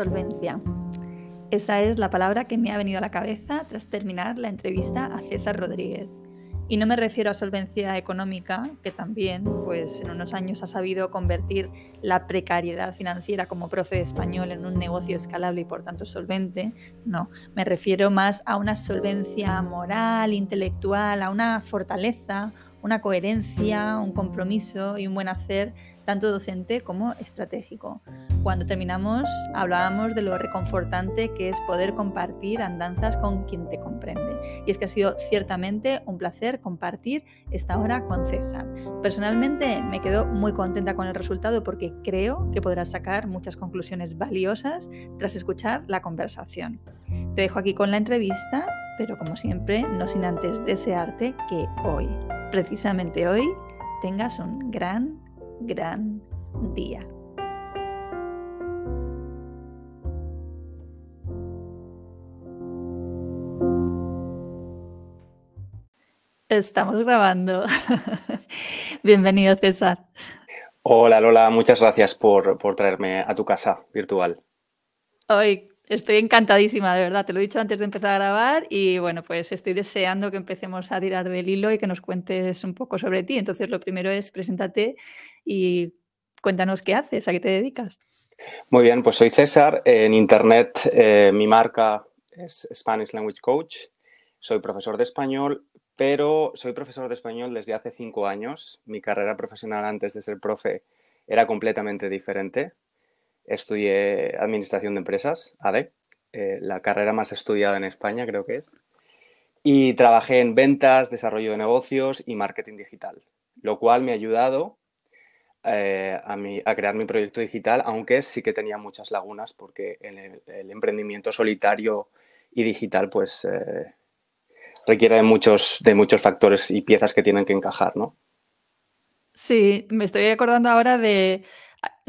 Solvencia. Esa es la palabra que me ha venido a la cabeza tras terminar la entrevista a César Rodríguez. Y no me refiero a solvencia económica, que también, pues en unos años ha sabido convertir la precariedad financiera como profe de español en un negocio escalable y por tanto solvente. No, me refiero más a una solvencia moral, intelectual, a una fortaleza, una coherencia, un compromiso y un buen hacer tanto docente como estratégico. Cuando terminamos hablábamos de lo reconfortante que es poder compartir andanzas con quien te comprende. Y es que ha sido ciertamente un placer compartir esta hora con César. Personalmente me quedo muy contenta con el resultado porque creo que podrás sacar muchas conclusiones valiosas tras escuchar la conversación. Te dejo aquí con la entrevista, pero como siempre, no sin antes desearte que hoy, precisamente hoy, tengas un gran gran día. Estamos grabando. Bienvenido, César. Hola, Lola. Muchas gracias por, traerme a tu casa virtual. Hoy estoy encantadísima, de verdad. Te lo he dicho antes de empezar a grabar y bueno, pues estoy deseando que empecemos a tirar del hilo y que nos cuentes un poco sobre ti. Entonces, lo primero es preséntate y cuéntanos qué haces, a qué te dedicas. Muy bien, pues soy César. En Internet eh, mi marca es Spanish Language Coach. Soy profesor de español, pero soy profesor de español desde hace cinco años. Mi carrera profesional antes de ser profe era completamente diferente. Estudié Administración de Empresas, ADE, eh, la carrera más estudiada en España creo que es. Y trabajé en ventas, desarrollo de negocios y marketing digital, lo cual me ha ayudado eh, a, crear mi proyecto digital, aunque sí que tenía muchas lagunas porque el, emprendimiento solitario y digital pues eh, requiere de muchos, de muchos factores y piezas que tienen que encajar, ¿no? Sí, me estoy acordando ahora de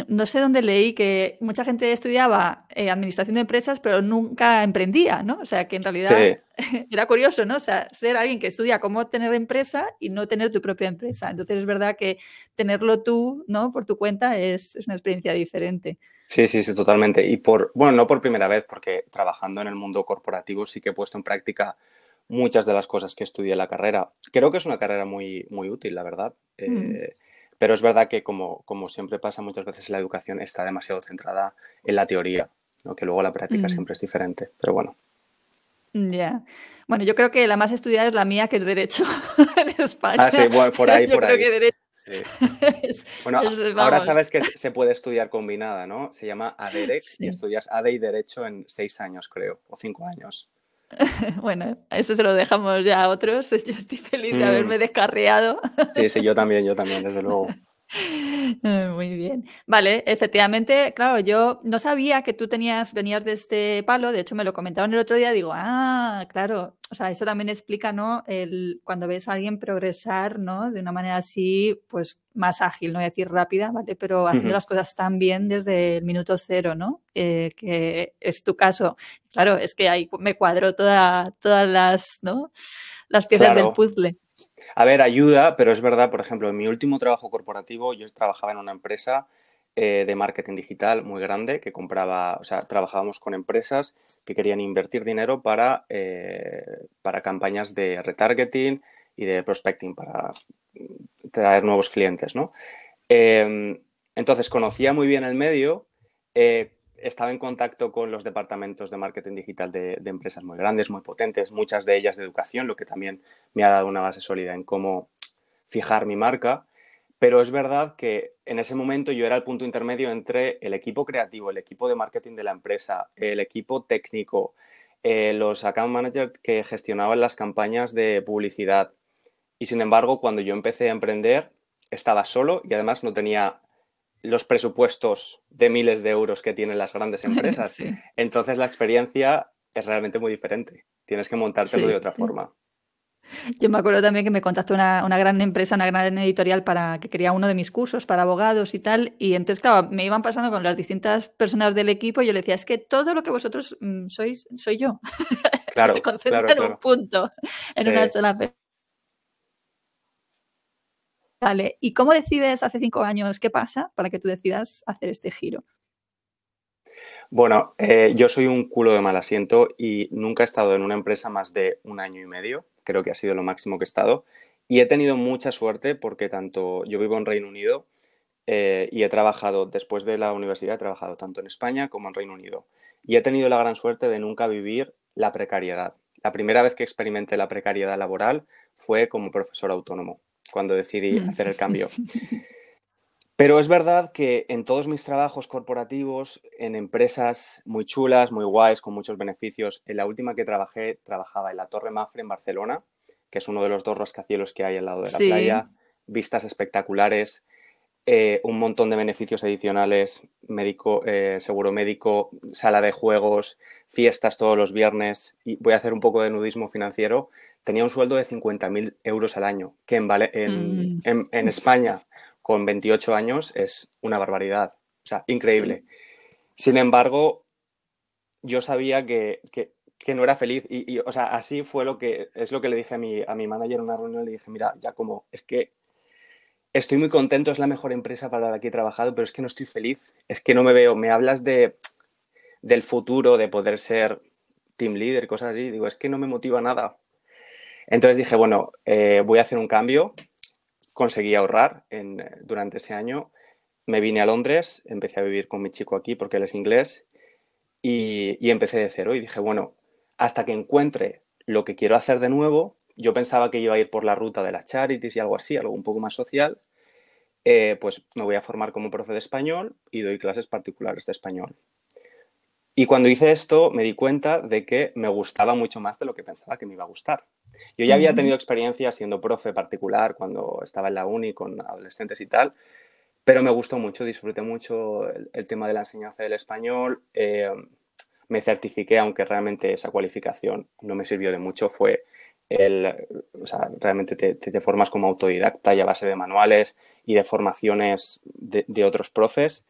no sé dónde leí que mucha gente estudiaba eh, administración de empresas, pero nunca emprendía, ¿no? O sea, que en realidad era curioso, ¿no? O sea, ser alguien que estudia cómo tener empresa y no tener tu propia empresa. Entonces es verdad que tenerlo tú, ¿no? Por tu cuenta es, es una experiencia diferente. Sí, sí, sí, totalmente. Y por, bueno, no por primera vez, porque trabajando en el mundo corporativo sí que he puesto en práctica muchas de las cosas que estudié en la carrera. Creo que es una carrera muy, muy útil, la verdad. Mm. Eh, pero es verdad que, como, como siempre pasa muchas veces, la educación está demasiado centrada en la teoría, ¿no? que luego la práctica mm. siempre es diferente. Pero bueno. Ya. Bueno, yo creo que la más estudiada es la mía, que es Derecho en España. Ah, sí, bueno, por ahí, por ahí. Sí. bueno, ahora sabes que se puede estudiar combinada, ¿no? Se llama ADEREC y estudias ADE y Derecho en seis años, creo, o cinco años. Bueno, eso se lo dejamos ya a otros. Yo estoy feliz de haberme mm. descarriado. Sí, sí, yo también, yo también, desde luego. Muy bien. Vale, efectivamente, claro, yo no sabía que tú tenías, venías de este palo, de hecho me lo comentaron el otro día, digo, ah, claro, o sea, eso también explica, ¿no? El, cuando ves a alguien progresar, ¿no? De una manera así, pues más ágil, no voy a decir rápida, ¿vale? Pero haciendo las cosas tan bien desde el minuto cero, ¿no? Eh, que es tu caso. Claro, es que ahí me cuadro toda, todas las, ¿no? Las piezas del puzzle. A ver, ayuda, pero es verdad, por ejemplo, en mi último trabajo corporativo yo trabajaba en una empresa eh, de marketing digital muy grande que compraba, o sea, trabajábamos con empresas que querían invertir dinero para, eh, para campañas de retargeting y de prospecting para traer nuevos clientes, ¿no? Em, entonces conocía muy bien el medio, eh, estaba en contacto con los departamentos de marketing digital de, empresas muy grandes, muy potentes, muchas de ellas de educación, lo que también me ha dado una base sólida en cómo fijar mi marca. Pero es verdad que en ese momento yo era el punto intermedio entre el equipo creativo, el equipo de marketing de la empresa, el equipo técnico, eh, los account managers que gestionaban las campañas de publicidad. Y sin embargo, cuando yo empecé a emprender, estaba solo y además no tenía los presupuestos de miles de euros que tienen las grandes empresas. Entonces la experiencia es realmente muy diferente. Tienes que montártelo de otra forma. Yo me acuerdo también que me contactó una, gran empresa, una gran editorial para que quería uno de mis cursos para abogados y tal. Y entonces, claro, me iban pasando con las distintas personas del equipo y yo le decía, es que todo lo que vosotros mm, sois, soy yo. Claro, Se concentra en un punto, en una sola Vale, ¿y cómo decides hace cinco años qué pasa para que tú decidas hacer este giro? Bueno, eh, yo soy un culo de mal asiento y nunca he estado en una empresa más de un año y medio. Creo que ha sido lo máximo que he estado. Y he tenido mucha suerte porque tanto yo vivo en Reino Unido eh, y he trabajado, después de la universidad, he trabajado tanto en España como en Reino Unido. Y he tenido la gran suerte de nunca vivir la precariedad. La primera vez que experimenté la precariedad laboral fue como profesor autónomo, cuando decidí mm. hacer el cambio. Pero es verdad que en todos mis trabajos corporativos, en empresas muy chulas, muy guays, con muchos beneficios, en la última que trabajé, trabajaba en la Torre Mafre en Barcelona, que es uno de los dos rascacielos que hay al lado de la playa, vistas espectaculares, eh, un montón de beneficios adicionales, médico, eh, seguro médico, sala de juegos, fiestas todos los viernes, y voy a hacer un poco de nudismo financiero, tenía un sueldo de 50.000 euros al año, que en, mm. en, en España con 28 años es una barbaridad. O sea, increíble. Sin embargo, yo sabía que, no era feliz y, o sea, así fue lo que, es lo que le dije a mi, a mi manager en una reunión, le dije, mira, ya como, es que estoy muy contento, es la mejor empresa para la que he trabajado, pero es que no estoy feliz, es que no me veo, me hablas de, del futuro, de poder ser team leader, cosas así, digo, es que no me motiva nada. Entonces dije, bueno, eh, voy a hacer un cambio, conseguí ahorrar en, eh, durante ese año. Me vine a Londres, empecé a vivir con mi chico aquí porque él es inglés y, y empecé de cero y dije, bueno, hasta que encuentre lo que quiero hacer de nuevo, yo pensaba que iba a ir por la ruta de las charities y algo así, algo un poco más social, eh, pues me voy a formar como profe de español y doy clases particulares de español. Y cuando hice esto me di cuenta de que me gustaba mucho más de lo que pensaba que me iba a gustar. Yo ya había tenido experiencia siendo profe particular cuando estaba en la uni con adolescentes y tal, pero me gustó mucho, disfruté mucho el, tema de la enseñanza del español. Eh, me certifiqué, aunque realmente esa cualificación no me sirvió de mucho, fue el, o sea, realmente te, formas como autodidacta y a base de manuales y de formaciones de, otros profes.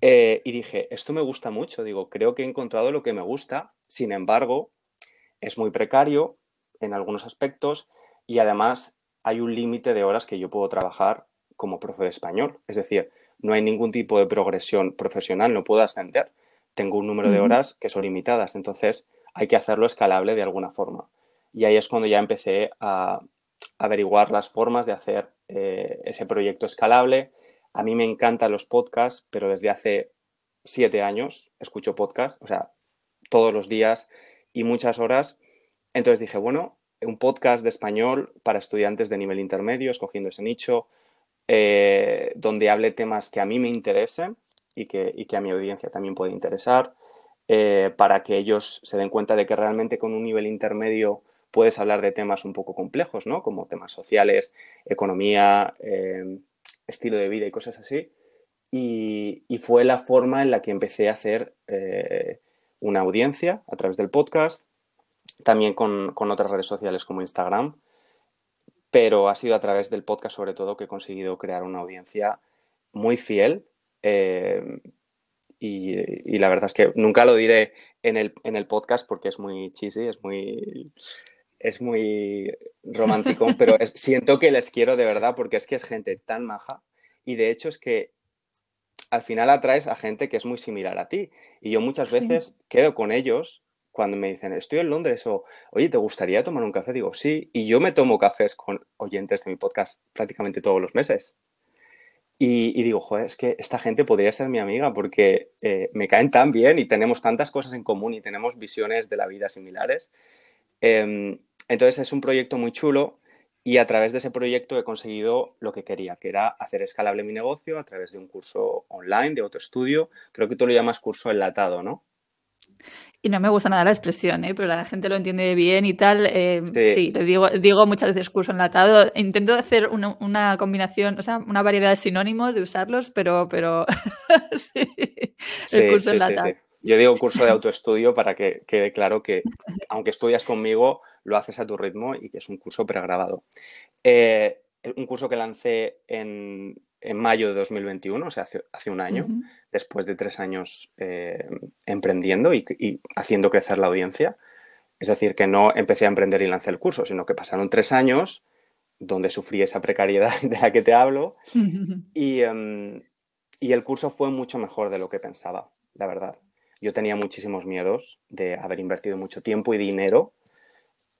Eh, y dije, esto me gusta mucho, digo, creo que he encontrado lo que me gusta, sin embargo, es muy precario, en algunos aspectos y además hay un límite de horas que yo puedo trabajar como profe de español. Es decir, no hay ningún tipo de progresión profesional, no puedo ascender. Tengo un número de horas que son limitadas, entonces hay que hacerlo escalable de alguna forma. Y ahí es cuando ya empecé a averiguar las formas de hacer eh, ese proyecto escalable. A mí me encantan los podcasts, pero desde hace siete años escucho podcasts, o sea, todos los días y muchas horas entonces dije, bueno, un podcast de español para estudiantes de nivel intermedio, escogiendo ese nicho, eh, donde hable temas que a mí me interesen y que, y que a mi audiencia también puede interesar, eh, para que ellos se den cuenta de que realmente con un nivel intermedio puedes hablar de temas un poco complejos, ¿no? Como temas sociales, economía, eh, estilo de vida y cosas así. Y, fue la forma en la que empecé a hacer una audiencia a través del podcast también con, otras redes sociales como Instagram, pero ha sido a través del podcast sobre todo que he conseguido crear una audiencia muy fiel eh, y, la verdad es que nunca lo diré en el, en el podcast porque es muy cheesy, es muy, es muy romántico, pero siento que les quiero de verdad porque es que es gente tan maja y de hecho es que al final atraes a gente que es muy similar a ti y yo muchas veces quedo con ellos cuando me dicen, estoy en Londres o, oye, ¿te gustaría tomar un café? Digo, sí. Y yo me tomo cafés con oyentes de mi podcast prácticamente todos los meses. Y, digo, joder, es que esta gente podría ser mi amiga porque eh, me caen tan bien y tenemos tantas cosas en común y tenemos visiones de la vida similares. Em, entonces es un proyecto muy chulo y a través de ese proyecto he conseguido lo que quería, que era hacer escalable mi negocio a través de un curso online, de autoestudio. Creo que tú lo llamas curso enlatado, ¿no? Y no me gusta nada la expresión, ¿eh? pero la gente lo entiende bien y tal. Eh, sí. le digo, digo muchas veces curso enlatado. Intento hacer una, combinación, o sea, una variedad de sinónimos de usarlos, pero, pero sí, el curso enlatado. Yo digo curso de autoestudio para que quede claro que, aunque estudias conmigo, lo haces a tu ritmo y que es un curso pregrabado. Eh, un curso que lancé en, en mayo de 2021, o sea, hace, un año, después de tres años eh, emprendiendo y, haciendo crecer la audiencia. Es decir, que no empecé a emprender y lancé el curso, sino que pasaron tres años donde sufrí esa precariedad de la que te hablo em, y, el curso fue mucho mejor de lo que pensaba, la verdad. Yo tenía muchísimos miedos de haber invertido mucho tiempo y dinero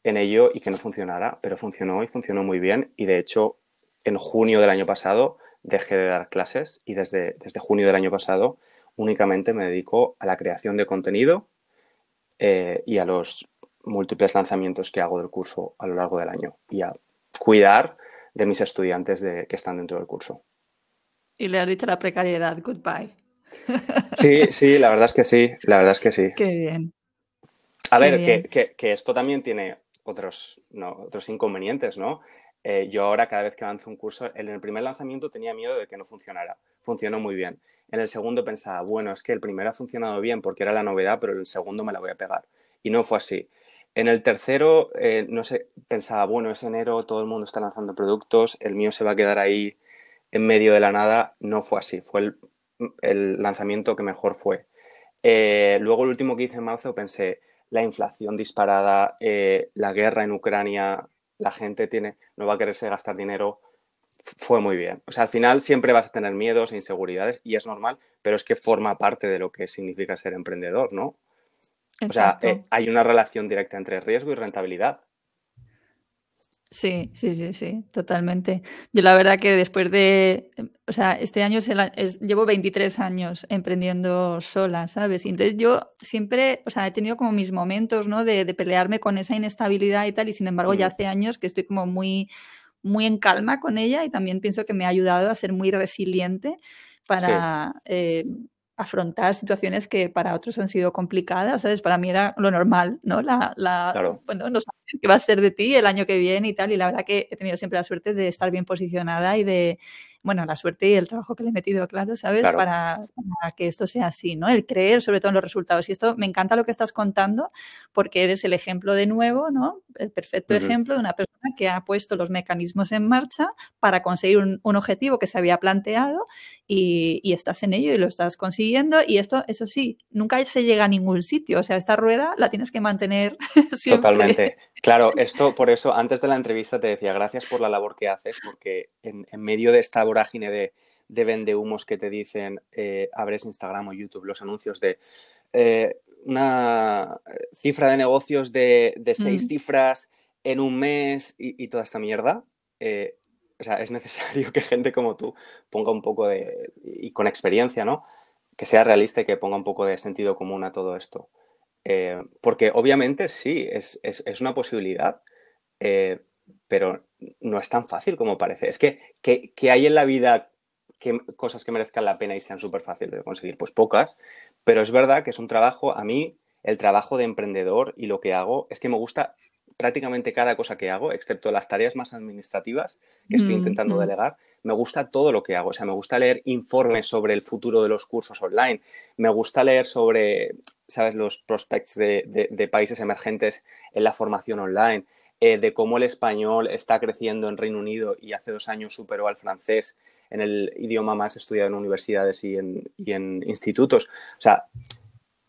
en ello y que no funcionara, pero funcionó y funcionó muy bien y de hecho en junio del año pasado dejé de dar clases y desde, desde junio del año pasado únicamente me dedico a la creación de contenido eh, y a los múltiples lanzamientos que hago del curso a lo largo del año y a cuidar de mis estudiantes de, que están dentro del curso. Y le has dicho la precariedad, goodbye. Sí, sí, la verdad es que sí, la verdad es que sí. Qué bien. A ver, Que, que, esto también tiene otros, no, otros inconvenientes, ¿no? Eh, yo ahora cada vez que lanzo un curso, en el primer lanzamiento tenía miedo de que no funcionara. Funcionó muy bien. En el segundo pensaba, bueno, es que el primero ha funcionado bien porque era la novedad, pero el segundo me la voy a pegar. Y no fue así. En el tercero, eh, no sé, pensaba, bueno, es enero, todo el mundo está lanzando productos, el mío se va a quedar ahí en medio de la nada. No fue así, fue el, lanzamiento que mejor fue. Eh, luego el último que hice en marzo pensé, la inflación disparada, la guerra en Ucrania, la gente tiene, no va a quererse gastar dinero, fue muy bien. O sea, al final siempre vas a tener miedos e inseguridades y es normal, pero es que forma parte de lo que significa ser emprendedor, ¿no? O sea, eh, hay una relación directa entre riesgo y rentabilidad. Sí, sí, sí, sí, totalmente. Yo la verdad que después de, o sea, este año llevo 23 años emprendiendo sola, ¿sabes? Y entonces yo siempre, o sea, he tenido como mis momentos, ¿no? De, pelearme con esa inestabilidad y tal, y sin embargo ya hace años que estoy como muy, muy en calma con ella y también pienso que me ha ayudado a ser muy resiliente para, eh, afrontar situaciones que para otros han sido complicadas, ¿sabes? Para mí era lo normal, ¿no? La, la bueno, no saber qué va a ser de ti el año que viene y tal, y la verdad que he tenido siempre la suerte de estar bien posicionada y de, bueno, la suerte y el trabajo que le he metido, claro, ¿sabes? Para, que esto sea así, ¿no? El creer sobre todo en los resultados. Y esto me encanta lo que estás contando porque eres el ejemplo de nuevo, ¿no? El perfecto ejemplo de una persona que ha puesto los mecanismos en marcha para conseguir un, objetivo que se había planteado y, y, estás en ello y lo estás consiguiendo. Y esto, eso sí, nunca se llega a ningún sitio. O sea, esta rueda la tienes que mantener siempre. Totalmente. Claro, esto por eso antes de la entrevista te decía gracias por la labor que haces porque en, en medio de esta vorágine de, de vendehumos que te dicen, eh, abres Instagram o YouTube, los anuncios de eh, una cifra de negocios de, seis mm. cifras en un mes y, toda esta mierda. Eh, o sea, es necesario que gente como tú ponga un poco de, y con experiencia, ¿no? Que sea realista y que ponga un poco de sentido común a todo esto. porque obviamente sí, es, una posibilidad, pero no es tan fácil como parece. Es que, que, hay en la vida que, cosas que merezcan la pena y sean súper fáciles de conseguir, pues pocas, pero es verdad que es un trabajo, a mí el trabajo de emprendedor y lo que hago es que me gusta prácticamente cada cosa que hago, excepto las tareas más administrativas que estoy mm, intentando mm. delegar, me gusta todo lo que hago. O sea, me gusta leer informes sobre el futuro de los cursos online, me gusta leer sobre, ¿sabes?, los prospects de países emergentes en la formación online, eh, de cómo el español está creciendo en Reino Unido y hace dos años superó al francés en el idioma más estudiado en universidades y en, institutos. O sea,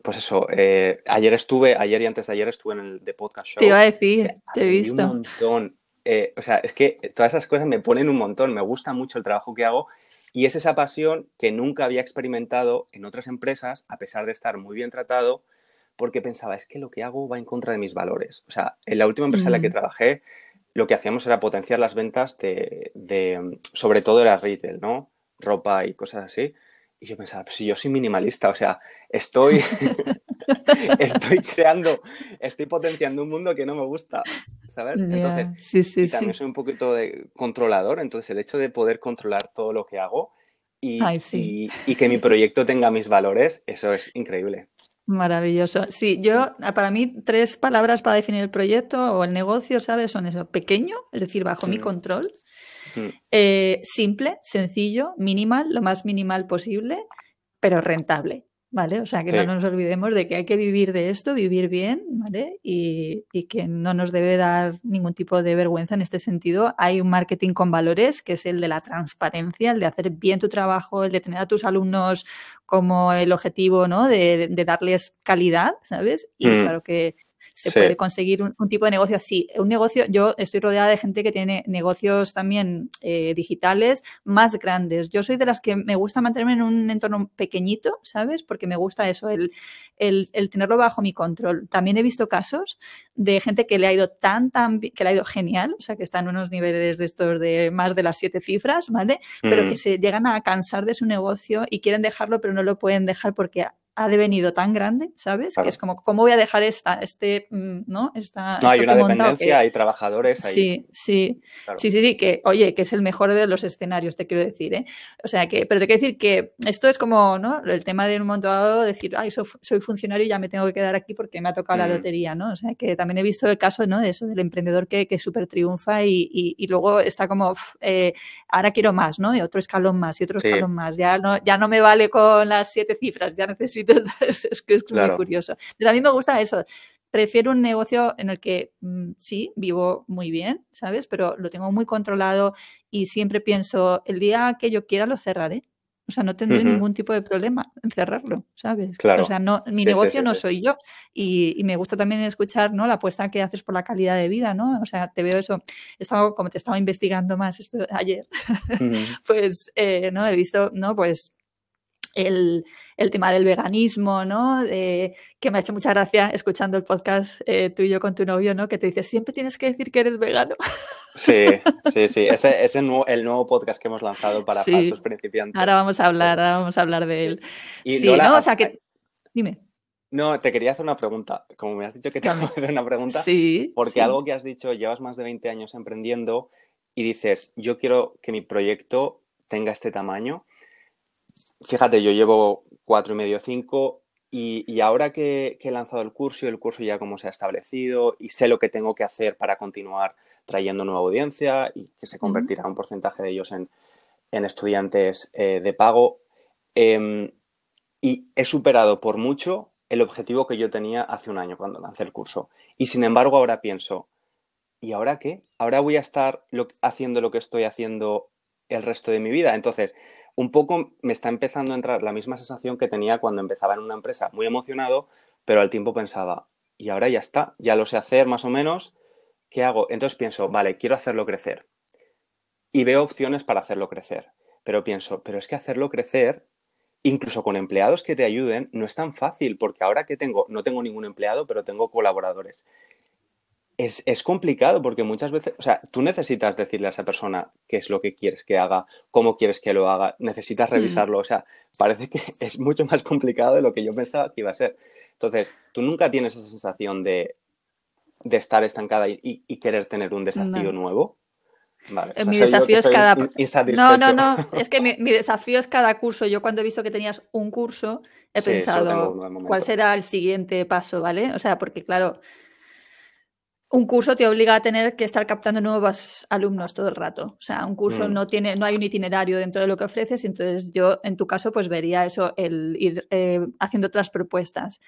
pues eso, eh, ayer estuve, ayer y antes de ayer estuve en el The Podcast Show. Te iba a decir, te he visto. Un montón. Eh, o sea, es que todas esas cosas me ponen un montón, me gusta mucho el trabajo que hago y es esa pasión que nunca había experimentado en otras empresas, a pesar de estar muy bien tratado, porque pensaba, es que lo que hago va en contra de mis valores. O sea, en la última empresa en la que trabajé, lo que hacíamos era potenciar las ventas de, sobre todo era retail, ¿no? Ropa y cosas así. Y yo pensaba, pues si yo soy minimalista, o sea, estoy, estoy creando, estoy potenciando un mundo que no me gusta, ¿sabes? Entonces, sí, sí, y también soy un poquito de controlador, entonces el hecho de poder controlar todo lo que hago y, y que mi proyecto tenga mis valores, eso es increíble. Maravilloso. Sí, yo, para mí, tres palabras para definir el proyecto o el negocio, ¿sabes? Son eso, pequeño, es decir, bajo mi control, eh, simple, sencillo, minimal, lo más minimal posible, pero rentable. ¿Vale? O sea, que no nos olvidemos de que hay que vivir de esto, vivir bien, ¿vale? Y, y, que no nos debe dar ningún tipo de vergüenza en este sentido. Hay un marketing con valores, que es el de la transparencia, el de hacer bien tu trabajo, el de tener a tus alumnos como el objetivo, ¿no? De, de darles calidad, ¿sabes? Y mm. claro que se puede conseguir un, tipo de negocio así. Un negocio, yo estoy rodeada de gente que tiene negocios también eh, digitales más grandes. Yo soy de las que me gusta mantenerme en un entorno pequeñito, ¿sabes? Porque me gusta eso, el, el, el tenerlo bajo mi control. También he visto casos de gente que le ha ido tan, tan, que le ha ido genial, o sea, que está en unos niveles de estos de más de las siete cifras, ¿vale? Pero que mm. se llegan a cansar de su negocio y quieren dejarlo, pero no lo pueden dejar porque ha devenido tan grande, ¿sabes? Que es como, ¿cómo voy a dejar esta, este, mm, ¿no? Esta, no, hay una dependencia, hay trabajadores ahí. Sí, sí, sí, sí, sí, que, oye, que es el mejor de los escenarios, te quiero decir, ¿eh? O sea, que, pero te quiero decir que esto es como, ¿no? El tema de un momento dado decir, ay, soy, funcionario y ya me tengo que quedar aquí porque me ha tocado la mm. lotería, ¿no? O sea, que también he visto el caso, ¿no? De eso, del emprendedor que, que súper triunfa y, y, luego está como, eh, ahora quiero más, ¿no? Y otro escalón más y otro escalón más. Ya no, ya no me vale con las siete cifras, ya necesito es que es muy curioso. Pero a mí me gusta eso. Prefiero un negocio en el que mm, sí, vivo muy bien, ¿sabes? Pero lo tengo muy controlado y siempre pienso, el día que yo quiera lo cerraré. O sea, no tendré ningún tipo de problema en cerrarlo, ¿sabes? O sea, no, mi negocio no soy yo. Y, me gusta también escuchar, ¿no? La apuesta que haces por la calidad de vida, ¿no? O sea, te veo eso. Estaba, como te estaba investigando más esto ayer, pues, eh, ¿no? He visto, ¿no? Pues el, el, tema del veganismo, ¿no? que me ha hecho mucha gracia escuchando el podcast eh, tú y yo con tu novio, ¿no? Que te dice, siempre tienes que decir que eres vegano. Sí, sí, sí. Este es el nuevo, podcast que hemos lanzado para falsos principiantes. Ahora vamos a hablar, ahora vamos a hablar de él. Y sí, ¿no? O sea que... Dime. No, te quería hacer una pregunta. Como me has dicho que te voy a hacer una pregunta, sí, porque algo que has dicho, llevas más de 20 años emprendiendo y dices, yo quiero que mi proyecto tenga este tamaño fíjate, yo llevo cuatro y medio, cinco, y, ahora que, he lanzado el curso y el curso ya como se ha establecido y sé lo que tengo que hacer para continuar trayendo nueva audiencia y que se convertirá un porcentaje de ellos en, estudiantes eh, de pago, em, y he superado por mucho el objetivo que yo tenía hace un año cuando lancé el curso. Y sin embargo ahora pienso, ¿y ahora qué? Ahora voy a estar haciendo lo que estoy haciendo el resto de mi vida. Entonces, un poco me está empezando a entrar la misma sensación que tenía cuando empezaba en una empresa, muy emocionado, pero al tiempo pensaba, y ahora ya está, ya lo sé hacer más o menos, ¿qué hago? Entonces pienso, vale, quiero hacerlo crecer. Y veo opciones para hacerlo crecer. Pero pienso, pero es que hacerlo crecer, incluso con empleados que te ayuden, no es tan fácil, porque ahora que tengo, no tengo ningún empleado, pero tengo colaboradores es, complicado porque muchas veces, o sea, tú necesitas decirle a esa persona qué es lo que quieres que haga, cómo quieres que lo haga, necesitas mm. revisarlo, o sea, parece que es mucho más complicado de lo que yo pensaba que iba a ser. Entonces, tú nunca tienes esa sensación de, estar estancada y, querer tener un desafío nuevo. Vale, mi desafío es cada. No, no, no. Es que mi, desafío es cada curso. Yo cuando he visto que tenías un curso, he pensado cuál será el siguiente paso, ¿vale? O sea, porque claro, un curso te obliga a tener que estar captando nuevos alumnos todo el rato. O sea, un curso mm. no tiene, no hay un itinerario dentro de lo que ofreces, entonces yo, en tu caso, pues vería eso, el ir eh, haciendo otras propuestas.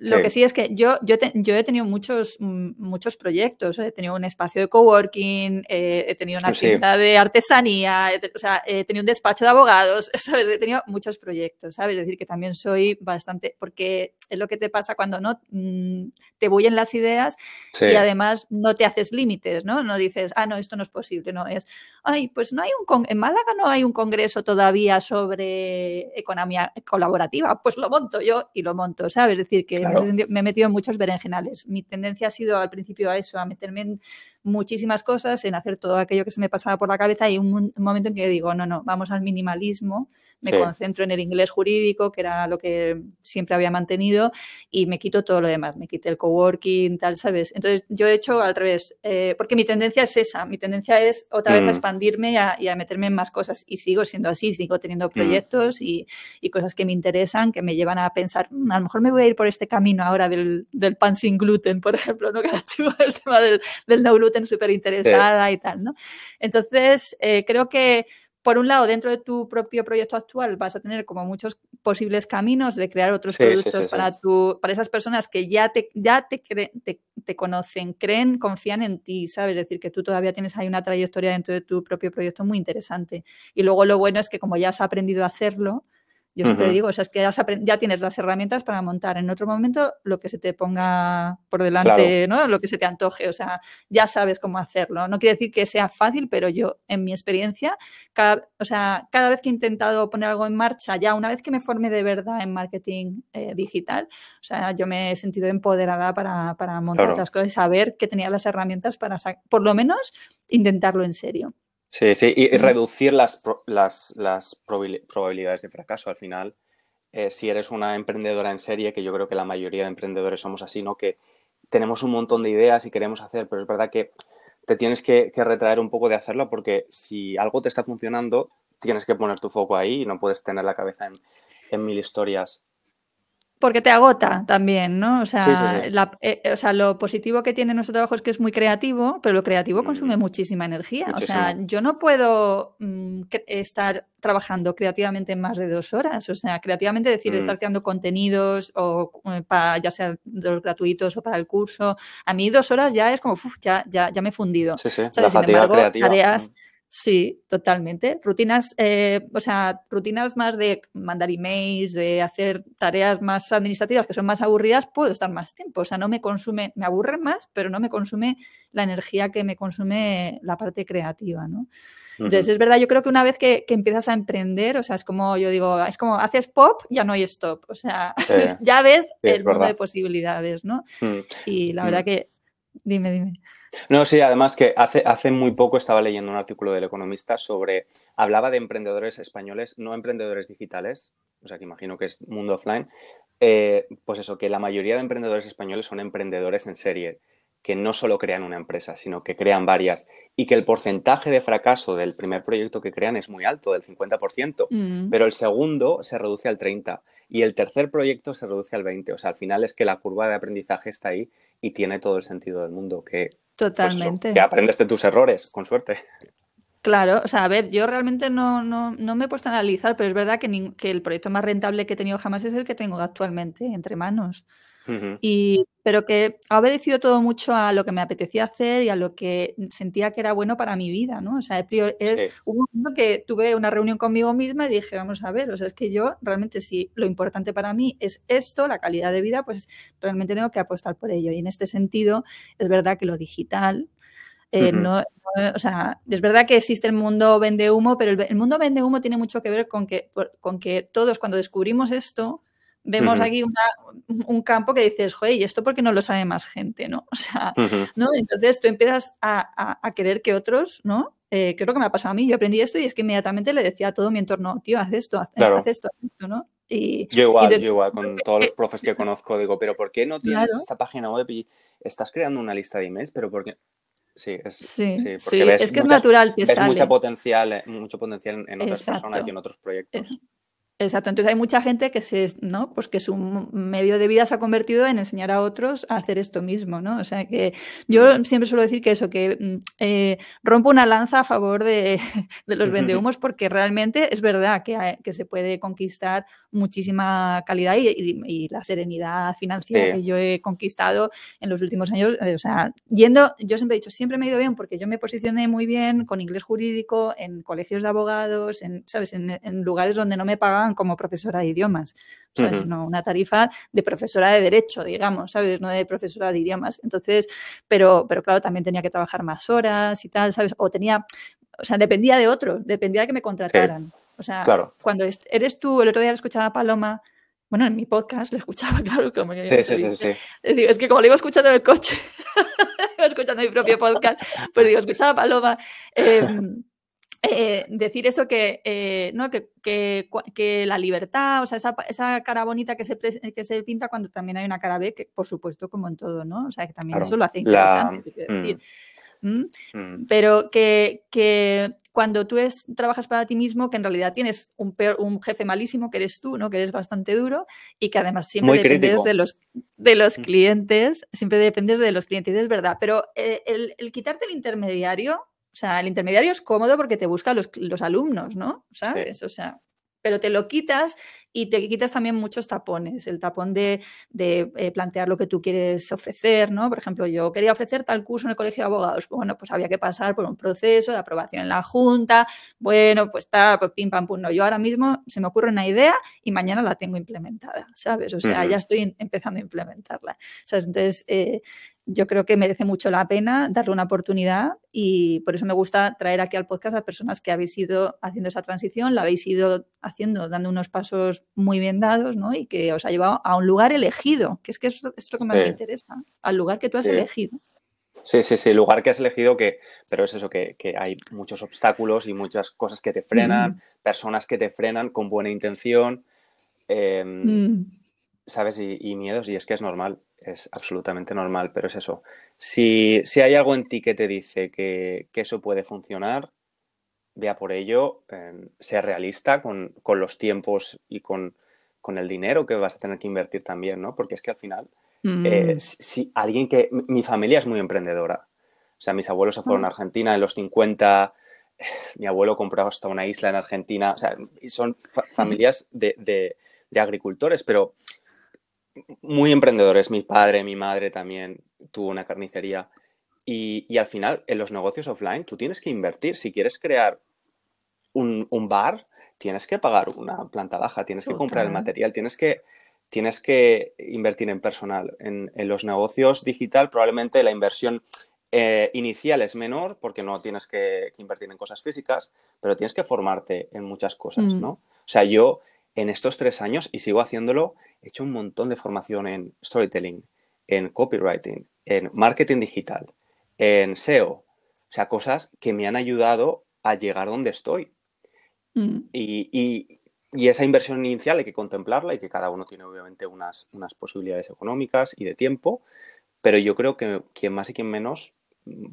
Lo que sí es que yo, yo, yo he tenido muchos, mm, muchos proyectos. He tenido un espacio de coworking, eh, he tenido una tienda de artesanía, he, o sea, he tenido un despacho de abogados, ¿sabes? He tenido muchos proyectos, ¿sabes? Es decir, que también soy bastante, porque es lo que te pasa cuando no mm, te voy en las ideas y además no te haces límites, ¿no? No dices, ah, no, esto no es posible, no es, ay, pues no hay un, en Málaga no hay un congreso todavía sobre economía colaborativa, pues lo monto yo y lo monto, ¿sabes? Es decir, que me he metido en muchos berenjenales. Mi tendencia ha sido al principio a eso, a meterme en muchísimas cosas, en hacer todo aquello que se me pasaba por la cabeza y un, momento en que digo, no, no, vamos al minimalismo, me concentro en el inglés jurídico, que era lo que siempre había mantenido, y me quito todo lo demás, me quité el coworking, tal, ¿sabes? Entonces yo he hecho al revés, eh, porque mi tendencia es esa, mi tendencia es otra vez a mm. expandirme y a, meterme en más cosas, y sigo siendo así, sigo teniendo mm. proyectos y, cosas que me interesan, que me llevan a pensar, mm, a lo mejor me voy a ir por este camino ahora del, del pan sin gluten, por ejemplo, ¿no? que el tema del, del no gluten súper interesada y tal, ¿no? Entonces, eh, creo que por un lado, dentro de tu propio proyecto actual vas a tener como muchos posibles caminos de crear otros productos para, tu, para esas personas que ya, te, ya te, te, conocen, creen, confían en ti, ¿sabes? Es decir, que tú todavía tienes ahí una trayectoria dentro de tu propio proyecto muy interesante. Y luego lo bueno es que como ya has aprendido a hacerlo, yo siempre digo, o sea, es que ya, tienes las herramientas para montar en otro momento lo que se te ponga por delante, ¿no? Lo que se te antoje, o sea, ya sabes cómo hacerlo. No quiere decir que sea fácil, pero yo, en mi experiencia, cada, o sea, cada vez que he intentado poner algo en marcha, ya una vez que me formé de verdad en marketing eh, digital, o sea, yo me he sentido empoderada para, para montar las cosas y saber que tenía las herramientas para, por lo menos, intentarlo en serio. Sí, sí, y, reducir las, las, las, probabilidades de fracaso al final. Eh, si eres una emprendedora en serie, que yo creo que la mayoría de emprendedores somos así, ¿no? Que tenemos un montón de ideas y queremos hacer, pero es verdad que te tienes que, que retraer un poco de hacerlo porque si algo te está funcionando, tienes que poner tu foco ahí y no puedes tener la cabeza en, en mil historias porque te agota también, ¿no? O sea, eh, o sea, lo positivo que tiene nuestro trabajo es que es muy creativo, pero lo creativo consume mm. muchísima energía. O sea, yo no puedo mm, estar trabajando creativamente más de dos horas. O sea, creativamente decir, estar mm. creando contenidos o eh, para, ya sea de los gratuitos o para el curso. A mí dos horas ya es como, uf, ya, ya, ya me he fundido. Sí, sí, la fatiga creativa. Tareas, Sí, totalmente. Rutinas, eh, o sea, rutinas más de mandar emails, de hacer tareas más administrativas que son más aburridas, puedo estar más tiempo. O sea, no me consume, me aburre más, pero no me consume la energía que me consume la parte creativa, ¿no? Entonces, es verdad, yo creo que una vez que, empiezas a emprender, o sea, es como, yo digo, es como haces pop, ya no hay stop. O sea, ya ves el mundo de posibilidades, ¿no? Mm. Y la verdad mm. que, dime, dime. No, sí, además que hace, hace muy poco estaba leyendo un artículo del Economista sobre, hablaba de emprendedores españoles, no emprendedores digitales, o sea que imagino que es mundo offline, eh, pues eso, que la mayoría de emprendedores españoles son emprendedores en serie, que no solo crean una empresa, sino que crean varias y que el porcentaje de fracaso del primer proyecto que crean es muy alto, del 50%, mm. pero el segundo se reduce al 30% y el tercer proyecto se reduce al 20%. O sea, al final es que la curva de aprendizaje está ahí y tiene todo el sentido del mundo, que, pues Totalmente. que aprendes de tus errores, con suerte. Claro, o sea, a ver, yo realmente no, no, no me he puesto a analizar, pero es verdad que, que el proyecto más rentable que he tenido jamás es el que tengo actualmente entre manos. Y, pero que ha obedecido todo mucho a lo que me apetecía hacer y a lo que sentía que era bueno para mi vida, ¿no? O sea, prior, hubo un momento que tuve una reunión conmigo misma y dije, vamos a ver, o sea, es que yo realmente si lo importante para mí es esto, la calidad de vida, pues realmente tengo que apostar por ello. Y en este sentido, es verdad que lo digital, eh, no, o sea, es verdad que existe el mundo vende humo, pero el, el, mundo vende humo tiene mucho que ver con que, con que todos cuando descubrimos esto, vemos aquí un campo que dices, joder, ¿y esto por qué no lo sabe más gente? ¿no? O sea, ¿no? Entonces tú empiezas a, querer que otros, ¿no? Eh, que es lo que me ha pasado a mí. Yo aprendí esto y es que inmediatamente le decía a todo mi entorno, tío, haz esto, haz, esto, haz esto, ¿no? Y, yo igual, yo igual, con todos los profes que conozco, digo, pero ¿por qué no tienes esta página web y estás creando una lista de emails? Pero ¿por qué? Sí, es, sí, sí, es que es natural que ves mucha potencial, eh, mucho potencial en otras personas y en otros proyectos. Exacto, entonces hay mucha gente que se, ¿no? Pues que su medio de vida se ha convertido en enseñar a otros a hacer esto mismo, ¿no? O sea que yo siempre suelo decir que eso, que mm, eh, rompo una lanza a favor de, los vendehumos porque realmente es verdad que, que se puede conquistar muchísima calidad y, la serenidad financiera que yo he conquistado en los últimos años. Eh, o sea, yendo, yo siempre he dicho, siempre me he ido bien porque yo me posicioné muy bien con inglés jurídico en colegios de abogados, en, ¿sabes? En, en lugares donde no me pagaban como profesora de idiomas, ¿sabes? No una tarifa de profesora de derecho, digamos, ¿sabes? No de profesora de idiomas. Entonces, pero, pero claro, también tenía que trabajar más horas y tal, ¿sabes? O tenía, o sea, dependía de otro, dependía de que me contrataran. O sea, cuando eres tú, el otro día escuchaba a Paloma bueno, en mi podcast lo escuchaba, claro, como que sí, sí, sí, Es que como lo iba escuchando en el coche, iba escuchando mi propio podcast, pues digo, escuchaba a Paloma. Em, eh, decir eso que, eh, ¿no? Que, que, la libertad, o sea, esa, esa cara bonita que se, que se pinta cuando también hay una cara B, que por supuesto, como en todo, ¿no? O sea, que también eso lo hace interesante. decir. Mm. Mm. Pero que, que, cuando tú es, trabajas para ti mismo, que en realidad tienes un, un jefe malísimo, que eres tú, ¿no? Que eres bastante duro y que además siempre dependes de los, de los mm. clientes, siempre dependes de los clientes, es verdad. Pero eh, el, el, quitarte el intermediario, o sea, el intermediario es cómodo porque te busca los, los alumnos, ¿no? ¿Sabes? O sea, pero te lo quitas y te quitas también muchos tapones, el tapón de, eh, plantear lo que tú quieres ofrecer, ¿no? Por ejemplo, yo quería ofrecer tal curso en el Colegio de Abogados, bueno, pues había que pasar por un proceso de aprobación en la Junta, bueno, pues está, pues pim, pam, pum, no, yo ahora mismo se me ocurre una idea y mañana la tengo implementada, ¿sabes? O sea, ya estoy empezando a implementarla. Entonces, eh, yo creo que merece mucho la pena darle una oportunidad y por eso me gusta traer aquí al podcast a personas que habéis ido haciendo esa transición, la habéis ido haciendo, dando unos pasos muy bien dados, ¿no? Y que os ha llevado a un lugar elegido, que es que es, lo que más me interesa, al lugar que tú has elegido. Sí, sí, sí, el lugar que has elegido, que, pero es eso, que, hay muchos obstáculos y muchas cosas que te frenan, personas que te frenan con buena intención, em, mm. ¿sabes? Y, y, miedos, y es que es normal es absolutamente normal, pero es eso. Si, hay algo en ti que te dice que, eso puede funcionar, vea por ello, eh, sea realista con, los tiempos y con, el dinero que vas a tener que invertir también, ¿no? Porque es que al final, eh, mm. si, alguien que... Mi familia es muy emprendedora. O sea, mis abuelos se fueron a ah. Argentina en los 50, mi abuelo compró hasta una isla en Argentina. O sea, son familias de, de agricultores, pero muy emprendedores. Mi padre, mi madre también tuvo una carnicería. Y, al final, en los negocios offline, tú tienes que invertir. Si quieres crear un, bar, tienes que pagar una planta baja, tienes que comprar el material, tienes que, tienes que invertir en personal. En, los negocios digital, probablemente la inversión eh, inicial es menor porque no tienes que, invertir en cosas físicas, pero tienes que formarte en muchas cosas, mm. ¿no? O sea, yo en estos tres años, y sigo haciéndolo, he hecho un montón de formación en storytelling, en copywriting, en marketing digital, en SEO. O sea, cosas que me han ayudado a llegar donde estoy. Mm. Y, esa inversión inicial hay que contemplarla y que cada uno tiene obviamente unas, unas posibilidades económicas y de tiempo, pero yo creo que quien más y quien menos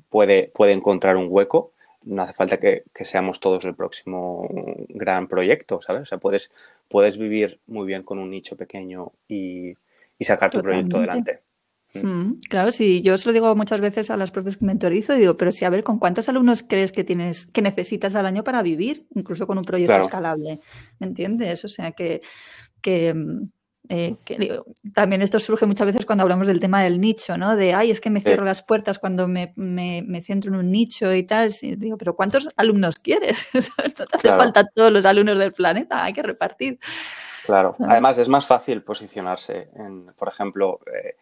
puede, puede encontrar un hueco no hace falta que, seamos todos el próximo gran proyecto, ¿sabes? O sea, puedes, puedes vivir muy bien con un nicho pequeño y, sacar tu proyecto adelante. Mm. Claro, sí, yo se lo digo muchas veces a las profes que mentorizo y digo, pero si a ver, ¿con cuántos alumnos crees que tienes, que necesitas al año para vivir? Incluso con un proyecto escalable, ¿me entiendes? O sea que, que mm, eh, también esto surge muchas veces cuando hablamos del tema del nicho, ¿no? De, ay, es que me cierro las puertas cuando me, centro en un nicho y tal. digo, pero ¿cuántos alumnos quieres? no te hace falta todos los alumnos del planeta, hay que repartir. Claro, además es más fácil posicionarse. En, por ejemplo, eh,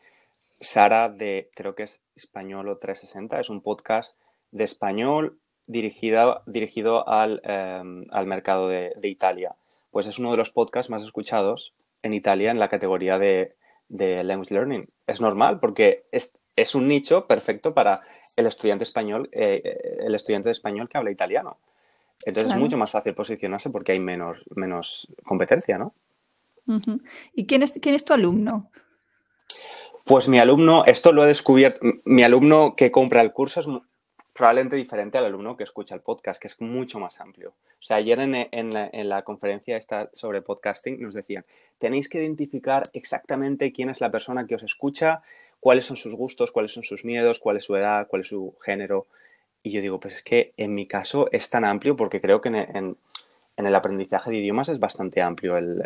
Sara de, creo que es Español 360, es un podcast de español dirigido, dirigido al, em, mercado de, de Italia. Pues es uno de los podcasts más escuchados en Italia en la categoría de, Language Learning. Es normal porque es, es, un nicho perfecto para el estudiante español, eh, el estudiante de español que habla italiano. Entonces es mucho más fácil posicionarse porque hay menos, menos competencia, ¿no? ¿Y quién es, quién es tu alumno? Pues mi alumno, esto lo he descubierto, mi alumno que compra el curso es probablemente diferente al alumno que escucha el podcast, que es mucho más amplio. O sea, ayer en, la, conferencia esta sobre podcasting nos decían, tenéis que identificar exactamente quién es la persona que os escucha, cuáles son sus gustos, cuáles son sus miedos, cuál es su edad, cuál es su género. Y yo digo, pues es que en mi caso es tan amplio porque creo que en, el aprendizaje de idiomas es bastante amplio el,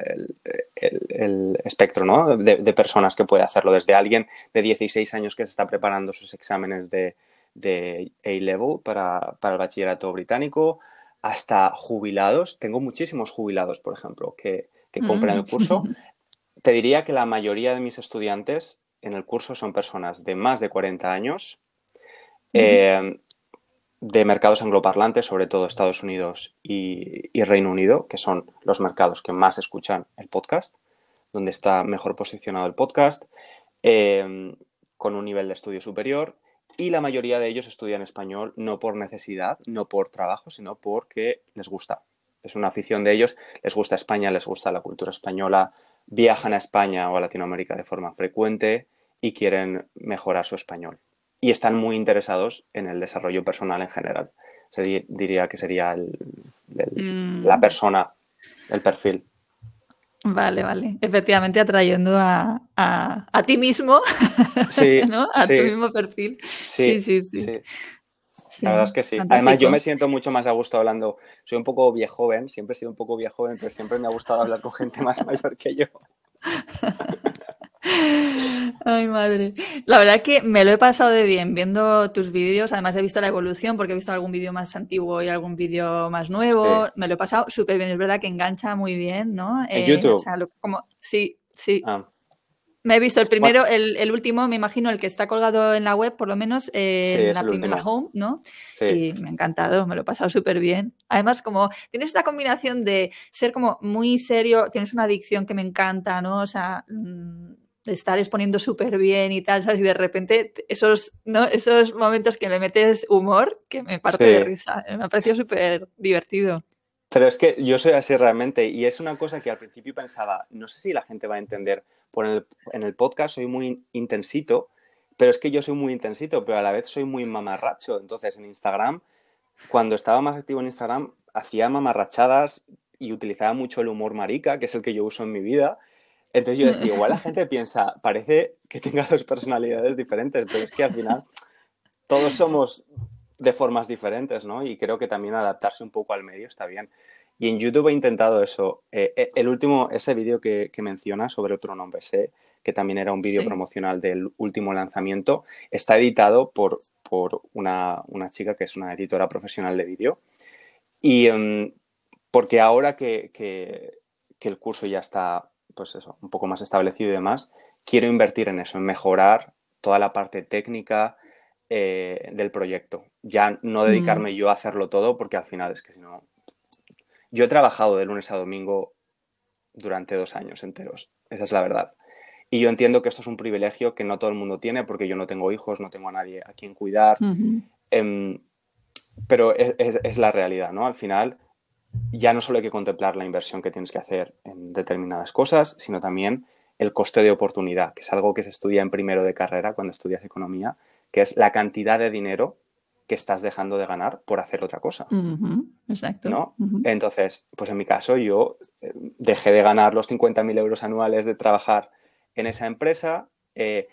espectro ¿no? de, de, personas que puede hacerlo, desde alguien de 16 años que se está preparando sus exámenes de, de A-Level para, el bachillerato británico, hasta jubilados. Tengo muchísimos jubilados, por ejemplo, que, compran el curso. Mm. Te diría que la mayoría de mis estudiantes en el curso son personas de más de 40 años, eh, de mercados angloparlantes, sobre todo Estados Unidos y, Reino Unido, que son los mercados que más escuchan el podcast, donde está mejor posicionado el podcast, em, con un nivel de estudio superior y la mayoría de ellos estudian español no por necesidad, no por trabajo, sino porque les gusta. Es una afición de ellos, les gusta España, les gusta la cultura española, viajan a España o a Latinoamérica de forma frecuente y quieren mejorar su español. Y están muy interesados en el desarrollo personal en general. diría que sería mm. la persona, el perfil. Vale, vale. Efectivamente, atrayendo a, ti mismo, sí, ¿no? A tu mismo perfil. Sí, sí, sí. La verdad es que sí. Además, yo me siento mucho más a gusto hablando. Soy un poco viejo joven, siempre he sido un poco viejo joven, pero siempre me ha gustado hablar con gente más mayor que yo. Ay, madre. La verdad es que me lo he pasado de bien viendo tus vídeos. Además, he visto la evolución porque he visto algún vídeo más antiguo y algún vídeo más nuevo. Me lo he pasado súper bien. Es verdad que engancha muy bien, ¿no? En eh, YouTube. como, sí, sí. Ah. Me he visto el primero, el, último, me imagino, el que está colgado en la web, por lo menos, eh, en la primera home, ¿no? Sí. Y me ha encantado, me lo he pasado súper bien. Además, como tienes esta combinación de ser como muy serio, tienes una adicción que me encanta, ¿no? O sea, mm, estar exponiendo súper bien y tal, ¿sabes? Y de repente esos, ¿no? esos momentos que le metes humor, que me parte de risa. Me ha parecido súper divertido. Pero es que yo soy así realmente y es una cosa que al principio pensaba, no sé si la gente va a entender, por el, en el podcast soy muy intensito, pero es que yo soy muy intensito, pero a la vez soy muy mamarracho. Entonces en Instagram, cuando estaba más activo en Instagram, hacía mamarrachadas y utilizaba mucho el humor marica, que es el que yo uso en mi vida. Entonces yo decía, igual la gente piensa, parece que tenga dos personalidades diferentes, pero es que al final todos somos de formas diferentes, ¿no? Y creo que también adaptarse un poco al medio está bien. Y en YouTube he intentado eso. Eh, eh, el último, ese vídeo que, que, menciona sobre otro nombre sé, que también era un vídeo promocional del último lanzamiento, está editado por, por una, una, chica que es una editora profesional de vídeo. Y em, porque ahora que, que, que, el curso ya está, pues eso, un poco más establecido y demás, quiero invertir en eso, en mejorar toda la parte técnica, eh, del proyecto. Ya no dedicarme yo a hacerlo todo porque al final es que si no... Yo he trabajado de lunes a domingo durante dos años enteros, esa es la verdad. Y yo entiendo que esto es un privilegio que no todo el mundo tiene porque yo no tengo hijos, no tengo a nadie a quien cuidar. Em, pero es, es, la realidad, ¿no? Al final ya no solo hay que contemplar la inversión que tienes que hacer en determinadas cosas, sino también el coste de oportunidad, que es algo que se estudia en primero de carrera cuando estudias economía que es la cantidad de dinero que estás dejando de ganar por hacer otra cosa. Exacto. ¿no? Entonces, pues en mi caso yo eh, dejé de ganar los 50.000 euros anuales de trabajar en esa empresa. Eh,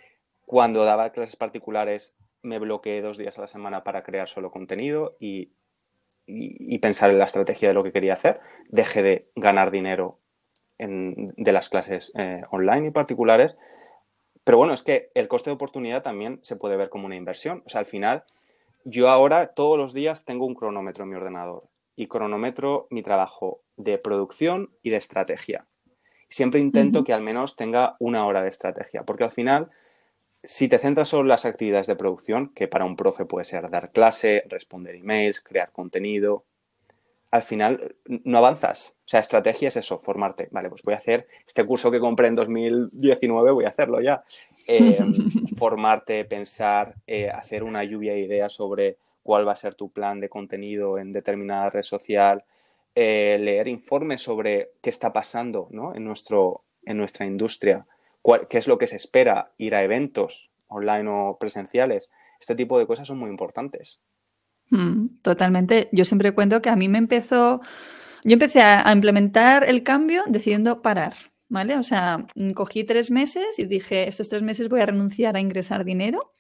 cuando daba clases particulares me bloqueé dos días a la semana para crear solo contenido y, pensar en la estrategia de lo que quería hacer. Dejé de ganar dinero de las clases eh, online y particulares pero bueno, es que el coste de oportunidad también se puede ver como una inversión. O sea, al final, yo ahora todos los días tengo un cronómetro en mi ordenador y cronometro mi trabajo de producción y de estrategia. Siempre intento que al menos tenga una hora de estrategia, porque al final, si te centras solo en las actividades de producción, que para un profe puede ser dar clase, responder emails, crear contenido, al final no avanzas. O sea, estrategia es eso, formarte. Vale, pues voy a hacer este curso que compré en 2019, voy a hacerlo ya. Eh, formarte, pensar, eh, hacer una lluvia de ideas sobre cuál va a ser tu plan de contenido en determinada red social, eh, leer informes sobre qué está pasando en, nuestro, en nuestra industria, qué es lo que se espera, ir a eventos online o presenciales. Este tipo de cosas son muy importantes. Mm, totalmente. Yo siempre cuento que a mí me empezó, yo empecé a, implementar el cambio decidiendo parar, ¿vale? O sea, cogí tres meses y dije, estos tres meses voy a renunciar a ingresar dinero,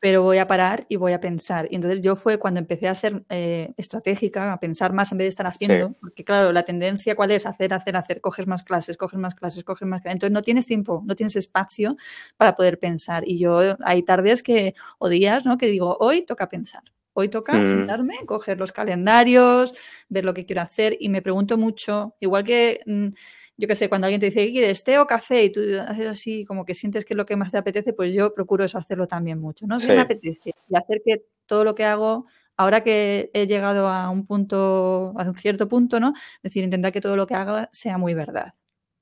pero voy a parar y voy a pensar. Y entonces yo fue cuando empecé a ser eh, estratégica, a pensar más en vez de estar haciendo, porque claro, la tendencia cuál es hacer, hacer, hacer, coges más clases, coges más clases, coges más clases. Entonces no tienes tiempo, no tienes espacio para poder pensar. Y yo hay tardes que, o días, ¿no? Que digo, hoy toca pensar Hoy toca mm. sentarme, coger los calendarios, ver lo que quiero hacer y me pregunto mucho, igual que, mm, yo qué sé, cuando alguien te dice, ¿qué quieres, té o café? Y tú haces así, como que sientes que es lo que más te apetece, pues yo procuro eso hacerlo también mucho, ¿no? ¿Qué me apetece? Y hacer que todo lo que hago, ahora que he llegado a un punto, a un cierto punto, ¿no? Es decir, intentar que todo lo que haga sea muy verdad,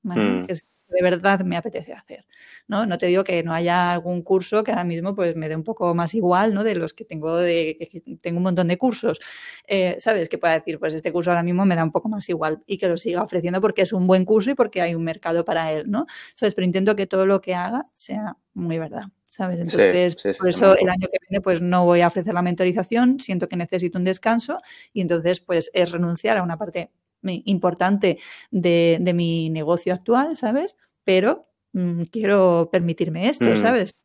¿vale? Mm. Que de verdad me apetece hacer, ¿no? No te digo que no haya algún curso que ahora mismo pues me dé un poco más igual, ¿no? De los que tengo, de, tengo un montón de cursos, eh, ¿sabes? Que pueda decir, pues este curso ahora mismo me da un poco más igual y que lo siga ofreciendo porque es un buen curso y porque hay un mercado para él, ¿no? ¿Sabes? Pero intento que todo lo que haga sea muy verdad. ¿sabes? Entonces, por eso el año que viene pues no voy a ofrecer la mentorización, siento que necesito un descanso y entonces pues es renunciar a una parte importante de, mi negocio actual, ¿sabes? Pero mm, quiero permitirme esto, mm. ¿sabes?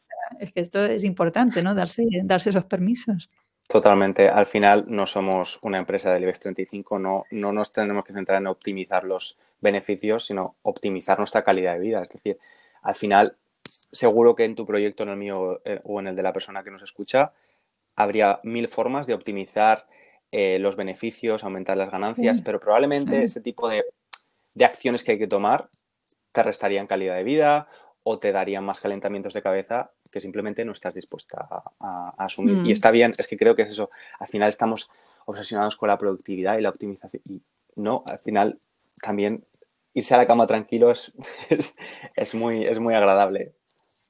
Es que esto es importante, ¿no? Darse, darse esos permisos. Totalmente. Al final no somos una empresa del IBEX 35, no, no nos tenemos que centrar en optimizar los beneficios, sino optimizar nuestra calidad de vida. Es decir, al final seguro que en tu proyecto, en el mío eh, o en el de la persona que nos escucha, habría mil formas de optimizar eh, los beneficios, aumentar las ganancias, pero probablemente ese tipo de, acciones que hay que tomar te restarían calidad de vida o te darían más calentamientos de cabeza que simplemente no estás dispuesta a, asumir. Y mm. está bien, es que creo que es eso. Al final estamos obsesionados con la productividad y la optimización. Y no, al final también irse a la cama tranquilo es, es, muy, es muy agradable.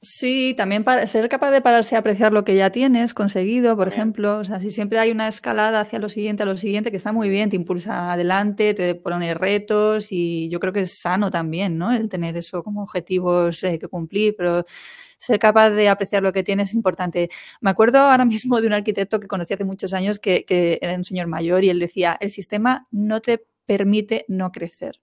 Sí, también ser capaz de pararse a apreciar lo que ya tienes conseguido, por ejemplo. O sea, si siempre hay una escalada hacia lo siguiente, a lo siguiente, que está muy bien, te impulsa adelante, te pone retos y yo creo que es sano también, ¿no? El tener eso como objetivos eh, que cumplir, pero ser capaz de apreciar lo que tienes es importante. Me acuerdo ahora mismo de un arquitecto que conocí hace muchos años que, que era un señor mayor y él decía, el sistema no te permite no crecer.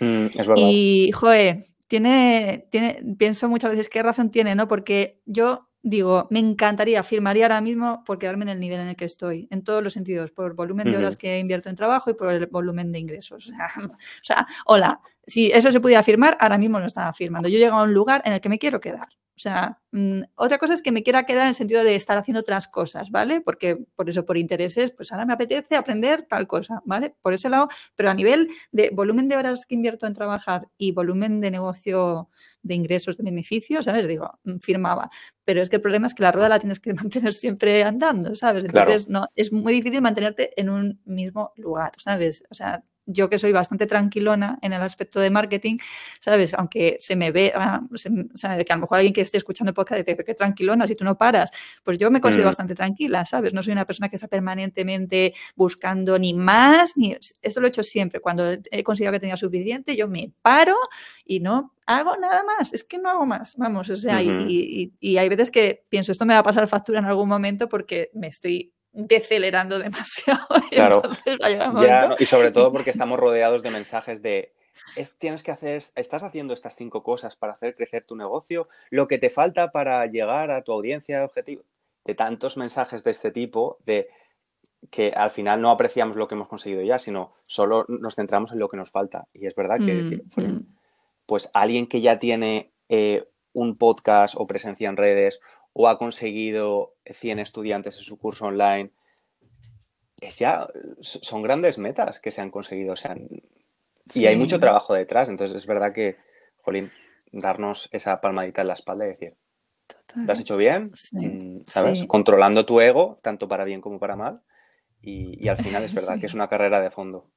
Mm, es verdad. Y, joe, tiene, tiene, pienso muchas veces qué razón tiene, ¿no? Porque yo digo, me encantaría, firmaría ahora mismo por quedarme en el nivel en el que estoy, en todos los sentidos, por el volumen de horas que invierto en trabajo y por el volumen de ingresos. O sea, hola, si eso se pudiera firmar, ahora mismo lo estaba firmando. Yo llego a un lugar en el que me quiero quedar. O sea, mm, otra cosa es que me quiera quedar en el sentido de estar haciendo otras cosas, ¿vale? Porque por eso, por intereses, pues ahora me apetece aprender tal cosa, ¿vale? Por ese lado, pero a nivel de volumen de horas que invierto en trabajar y volumen de negocio de ingresos, de beneficios, ¿sabes? Digo, mm, firmaba. Pero es que el problema es que la rueda la tienes que mantener siempre andando, ¿sabes? Entonces, no, es muy difícil mantenerte en un mismo lugar, ¿sabes? O sea, yo que soy bastante tranquilona en el aspecto de marketing, ¿sabes? Aunque se me ve, ah, o sea, que a lo mejor alguien que esté escuchando el podcast dice, pero qué tranquilona, si tú no paras, pues yo me considero mm. bastante tranquila, ¿sabes? No soy una persona que está permanentemente buscando ni más, ni esto lo he hecho siempre. Cuando he considerado que tenía suficiente, yo me paro y no hago nada más, es que no hago más, vamos, o sea, y, y hay veces que pienso, esto me va a pasar factura en algún momento porque me estoy decelerando demasiado. Claro. y sobre todo porque estamos rodeados de mensajes de tienes que hacer, estás haciendo estas cinco cosas para hacer crecer tu negocio, lo que te falta para llegar a tu audiencia objetivo. De tantos mensajes de este tipo, de que al final no apreciamos lo que hemos conseguido ya, sino solo nos centramos en lo que nos falta. Y es verdad que, mm, mm. pues alguien que ya tiene eh, un podcast o presencia en redes o ha conseguido 100 estudiantes en su curso online, es ya, son grandes metas que se han conseguido. Y hay mucho trabajo detrás. Entonces es verdad que, Jolín, darnos esa palmadita en la espalda y decir, lo has hecho bien, mm, ¿sabes? Controlando tu ego, tanto para bien como para mal. Y, y al final es verdad que es una carrera de fondo.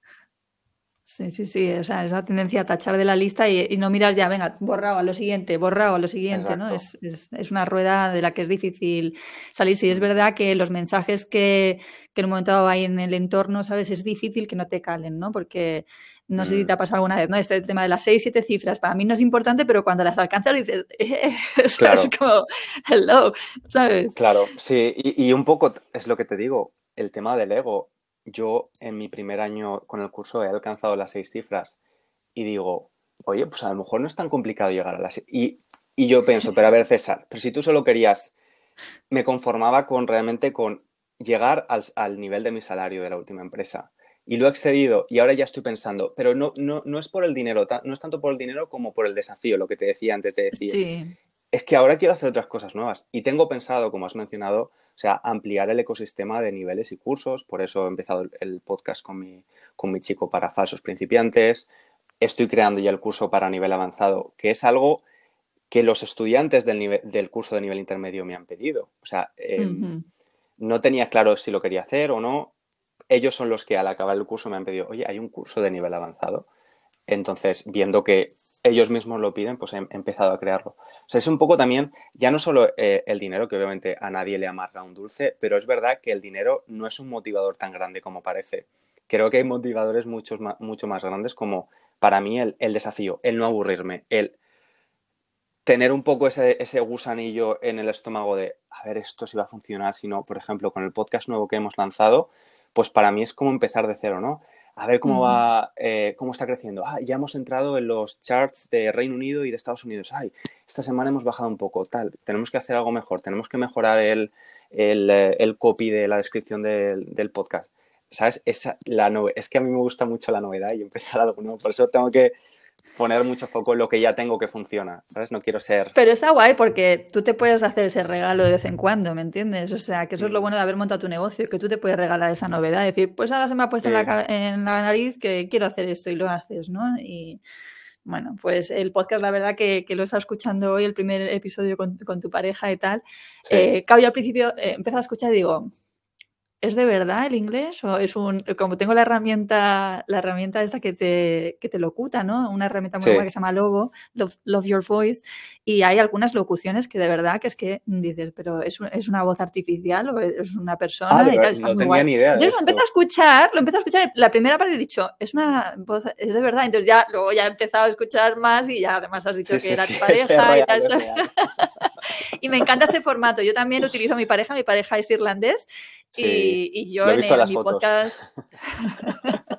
Sí, sí, sí, o sea, esa tendencia a tachar de la lista y, no miras ya, venga, borrado a lo siguiente, borrado a lo siguiente, ¿no? Es, es, una rueda de la que es difícil salir. Sí, es verdad que los mensajes que, que en un momento dado hay en el entorno, ¿sabes? Es difícil que no te calen, ¿no? Porque no sé si te ha mm. pasado alguna vez, ¿no? Este tema de las seis, siete cifras, para mí no es importante, pero cuando las alcanzas dices, es como, hello, ¿sabes? Claro, sí, y, y un poco es lo que te digo, el tema del ego yo en mi primer año con el curso he alcanzado las seis cifras y digo, oye, pues a lo mejor no es tan complicado llegar a las... Y, y yo pienso, pero a ver, César, pero si tú solo querías, me conformaba con realmente con llegar al, nivel de mi salario de la última empresa. Y lo he excedido y ahora ya estoy pensando, pero no, no, no es por el dinero, no es tanto por el dinero como por el desafío, lo que te decía antes de decir. Es que ahora quiero hacer otras cosas nuevas y tengo pensado, como has mencionado, o sea, ampliar el ecosistema de niveles y cursos. Por eso he empezado el podcast con mi, con mi chico para falsos principiantes. Estoy creando ya el curso para nivel avanzado, que es algo que los estudiantes del, nivel, del curso de nivel intermedio me han pedido. O sea, em, no tenía claro si lo quería hacer o no. Ellos son los que al acabar el curso me han pedido, oye, hay un curso de nivel avanzado. Entonces, viendo que ellos mismos lo piden, pues he empezado a crearlo. O sea, es un poco también, ya no solo eh, el dinero, que obviamente a nadie le amarga un dulce, pero es verdad que el dinero no es un motivador tan grande como parece. Creo que hay motivadores muchos mucho más grandes como para mí el, desafío, el no aburrirme, el tener un poco ese, ese, gusanillo en el estómago de, a ver, esto si va a funcionar, si no, por ejemplo, con el podcast nuevo que hemos lanzado, pues para mí es como empezar de cero, ¿no? A ver cómo va, eh, cómo está creciendo. Ah, ya hemos entrado en los charts de Reino Unido y de Estados Unidos. Ay, esta semana hemos bajado un poco, tal. Tenemos que hacer algo mejor, tenemos que mejorar el, el, eh, el copy de la descripción del, del podcast. ¿Sabes? Esa, la es que a mí me gusta mucho la novedad y empezar algo nuevo. Por eso tengo que poner mucho foco en lo que ya tengo que funciona, ¿sabes? No quiero ser... Pero está guay porque tú te puedes hacer ese regalo de vez en cuando, ¿me entiendes? O sea, que eso es lo mm. bueno de haber montado tu negocio, que tú te puedes regalar esa novedad, decir, pues ahora se me ha puesto en, la, en, la, nariz que quiero hacer esto y lo haces, ¿no? Y bueno, pues el podcast, la verdad que, que lo estado escuchando hoy, el primer episodio con, con tu pareja y tal. Sí. Eh, al principio eh, a escuchar y digo, ¿Es de verdad el inglés? ¿O es un, como tengo la herramienta, la herramienta esta que te, que te locuta, ¿no? Una herramienta muy buena que se llama Logo, Love, Your Voice, y hay algunas locuciones que de verdad que es que dices, pero ¿es, es una voz artificial o es una persona? Ah, y tal, no tenía ni idea. Entonces lo empiezo a escuchar, lo empiezo a escuchar, la primera parte he dicho, es una voz, es de verdad, entonces ya luego ya he empezado a escuchar más y ya además has dicho que era tu pareja y tal. y me encanta ese formato, yo también utilizo a mi pareja, mi pareja es irlandés y, yo en, mi podcast.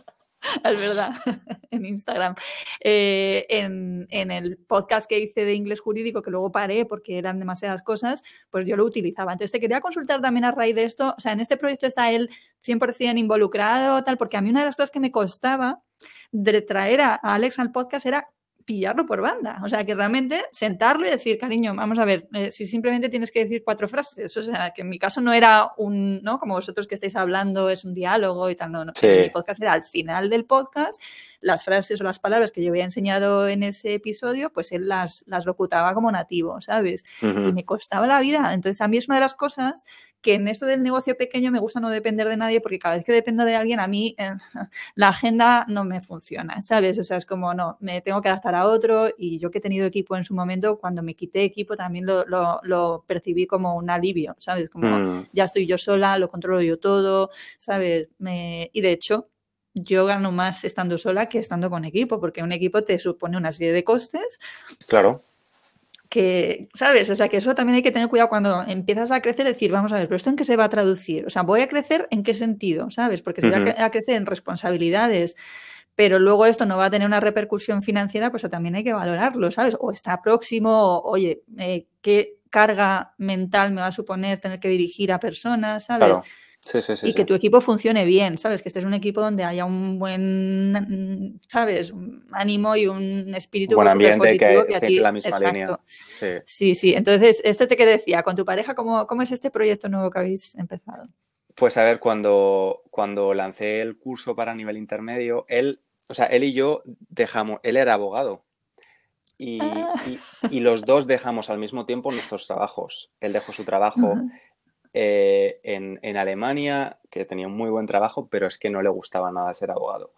es verdad, en Instagram. Eh, en, en, el podcast que hice de inglés jurídico, que luego paré porque eran demasiadas cosas, pues yo lo utilizaba. Entonces te quería consultar también a raíz de esto, o sea, en este proyecto está él 100% involucrado, tal, porque a mí una de las cosas que me costaba de traer a Alex al podcast era pillarlo por banda. O sea, que realmente sentarlo y decir, cariño, vamos a ver, eh, si simplemente tienes que decir cuatro frases, o sea, que en mi caso no era un, ¿no? Como vosotros que estáis hablando, es un diálogo y tal, no, no. Mi podcast era al final del podcast, las frases o las palabras que yo había enseñado en ese episodio, pues él las, las locutaba como nativo, ¿sabes? Y me costaba la vida. Entonces, a mí es una de las cosas que en esto del negocio pequeño me gusta no depender de nadie, porque cada vez que dependo de alguien, a mí eh, la agenda no me funciona, ¿sabes? O sea, es como, no, me tengo que adaptar a otro y yo que he tenido equipo en su momento, cuando me quité equipo también lo, lo, percibí como un alivio, ¿sabes? Como mm. ya estoy yo sola, lo controlo yo todo, ¿sabes? Me... Y de hecho, yo gano más estando sola que estando con equipo, porque un equipo te supone una serie de costes. Claro. Que, ¿sabes? O sea, que eso también hay que tener cuidado cuando empiezas a crecer, decir, vamos a ver, pero esto en qué se va a traducir? O sea, voy a crecer en qué sentido, ¿sabes? Porque si voy a, crecer en responsabilidades, pero luego esto no va a tener una repercusión financiera, pues también hay que valorarlo, ¿sabes? O está próximo, oye, eh, ¿qué carga mental me va a suponer tener que dirigir a personas, ¿sabes? Y que tu equipo funcione bien, ¿sabes? Que este es un equipo donde haya un buen, ¿sabes? Un ánimo y un espíritu buen ambiente, que, estéis en la misma línea. Sí. sí, Entonces, esto te que decía, con tu pareja, ¿cómo, ¿cómo es este proyecto nuevo que habéis empezado? Pues a ver, cuando, cuando lancé el curso para nivel intermedio, él, o sea, él y yo dejamos, él era abogado. Y, ah. y, los dos dejamos al mismo tiempo nuestros trabajos. Él dejó su trabajo eh, en, Alemania, que tenía un muy buen trabajo, pero es que no le gustaba nada ser abogado.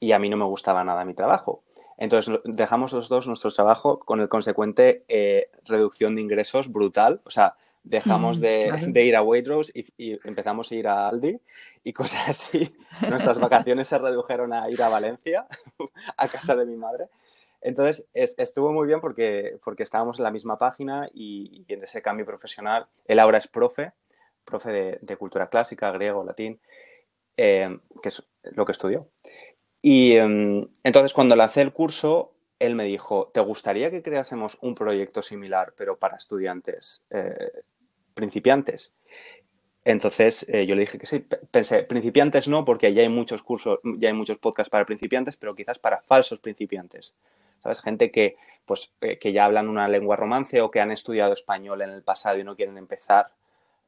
Y a mí no me gustaba nada mi trabajo. Entonces dejamos los dos nuestro trabajo con el consecuente eh, reducción de ingresos brutal. O sea, dejamos mm, de, ir a Waitrose y, empezamos a ir a Aldi y cosas así. Nuestras vacaciones se redujeron a ir a Valencia, a casa de mi madre. Entonces estuvo muy bien porque, porque estábamos en la misma página y, y, en ese cambio profesional, él ahora es profe profe de, cultura clásica, griego, latín, eh, que es lo que estudió. Y em, entonces cuando lancé el curso, él me dijo, ¿te gustaría que creásemos un proyecto similar, pero para estudiantes eh, principiantes? Entonces eh, yo le dije que sí. Pensé, principiantes no, porque ya hay muchos cursos, ya hay muchos podcasts para principiantes, pero quizás para falsos principiantes. ¿Sabes? Gente que, pues, que ya hablan una lengua romance o que han estudiado español en el pasado y no quieren empezar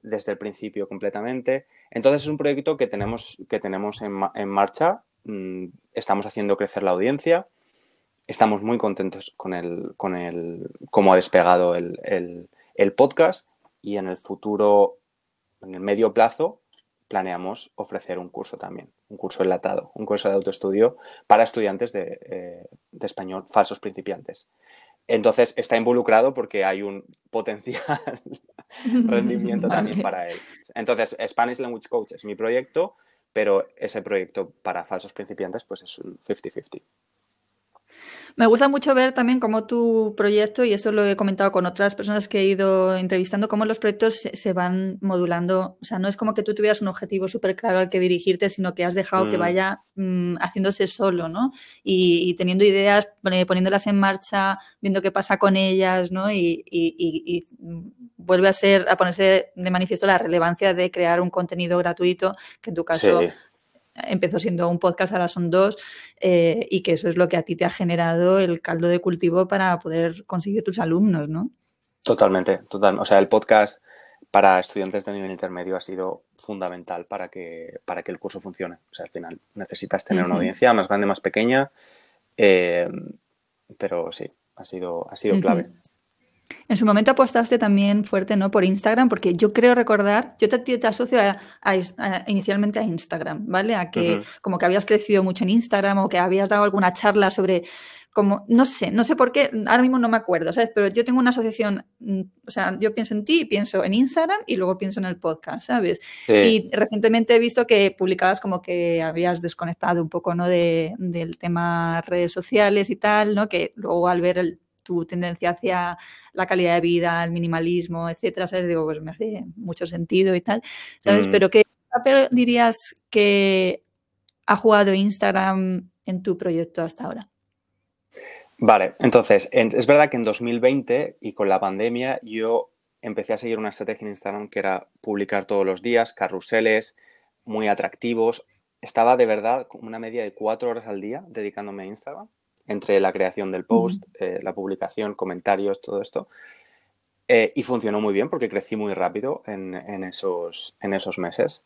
desde el principio completamente. Entonces es un proyecto que tenemos, que tenemos en, marcha, mm, estamos haciendo crecer la audiencia, estamos muy contentos con el, con el cómo ha despegado el, podcast y en el futuro, en el medio plazo, planeamos ofrecer un curso también. un curso enlatado, un curso de autoestudio para estudiantes de, eh, de español, falsos principiantes. Entonces está involucrado porque hay un potencial rendimiento también para él. Entonces, Spanish Language Coach es mi proyecto, pero ese proyecto para falsos principiantes pues es un 50-50. Me gusta mucho ver también cómo tu proyecto, y esto lo he comentado con otras personas que he ido entrevistando, cómo los proyectos se, van modulando. O sea, no es como que tú tuvieras un objetivo súper claro al que dirigirte, sino que has dejado que mm. vaya mm, haciéndose solo, ¿no? Y, teniendo ideas, poniéndolas en marcha, viendo qué pasa con ellas, ¿no? Y, y, vuelve a ser, a ponerse de manifiesto la relevancia de crear un contenido gratuito, que en tu caso empezó siendo un podcast, ahora son dos, eh, y que eso es lo que a ti te ha generado el caldo de cultivo para poder conseguir tus alumnos, ¿no? Totalmente, total. O sea, el podcast para estudiantes de nivel intermedio ha sido fundamental para que, para que el curso funcione. O sea, al final necesitas tener una audiencia más grande, más pequeña, eh, pero sí, ha sido, ha sido clave. En su momento apostaste también fuerte, ¿no? Por Instagram, porque yo creo recordar, yo te, te asocio inicialmente a Instagram, ¿vale? A que como que habías crecido mucho en Instagram o que habías dado alguna charla sobre como, no sé, no sé por qué, ahora mismo no me acuerdo, ¿sabes? Pero yo tengo una asociación, mm, o sea, yo pienso en ti, pienso en Instagram y luego pienso en el podcast, ¿sabes? Y recientemente he visto que publicabas como que habías desconectado un poco, ¿no? De, del tema redes sociales y tal, ¿no? Que luego al ver el tu tendencia hacia la calidad de vida, el minimalismo, etcétera, ¿sabes? Digo, pues me hace mucho sentido y tal, ¿sabes? Mm. Pero ¿qué papel dirías que ha jugado Instagram en tu proyecto hasta ahora? Vale, entonces, es verdad que en 2020 y con la pandemia yo empecé a seguir una estrategia en Instagram que era publicar todos los días, carruseles muy atractivos. Estaba de verdad con una media de cuatro horas al día dedicándome a Instagram entre la creación del post, eh, la publicación, comentarios, todo esto. Eh, y funcionó muy bien porque crecí muy rápido en, esos, en esos meses.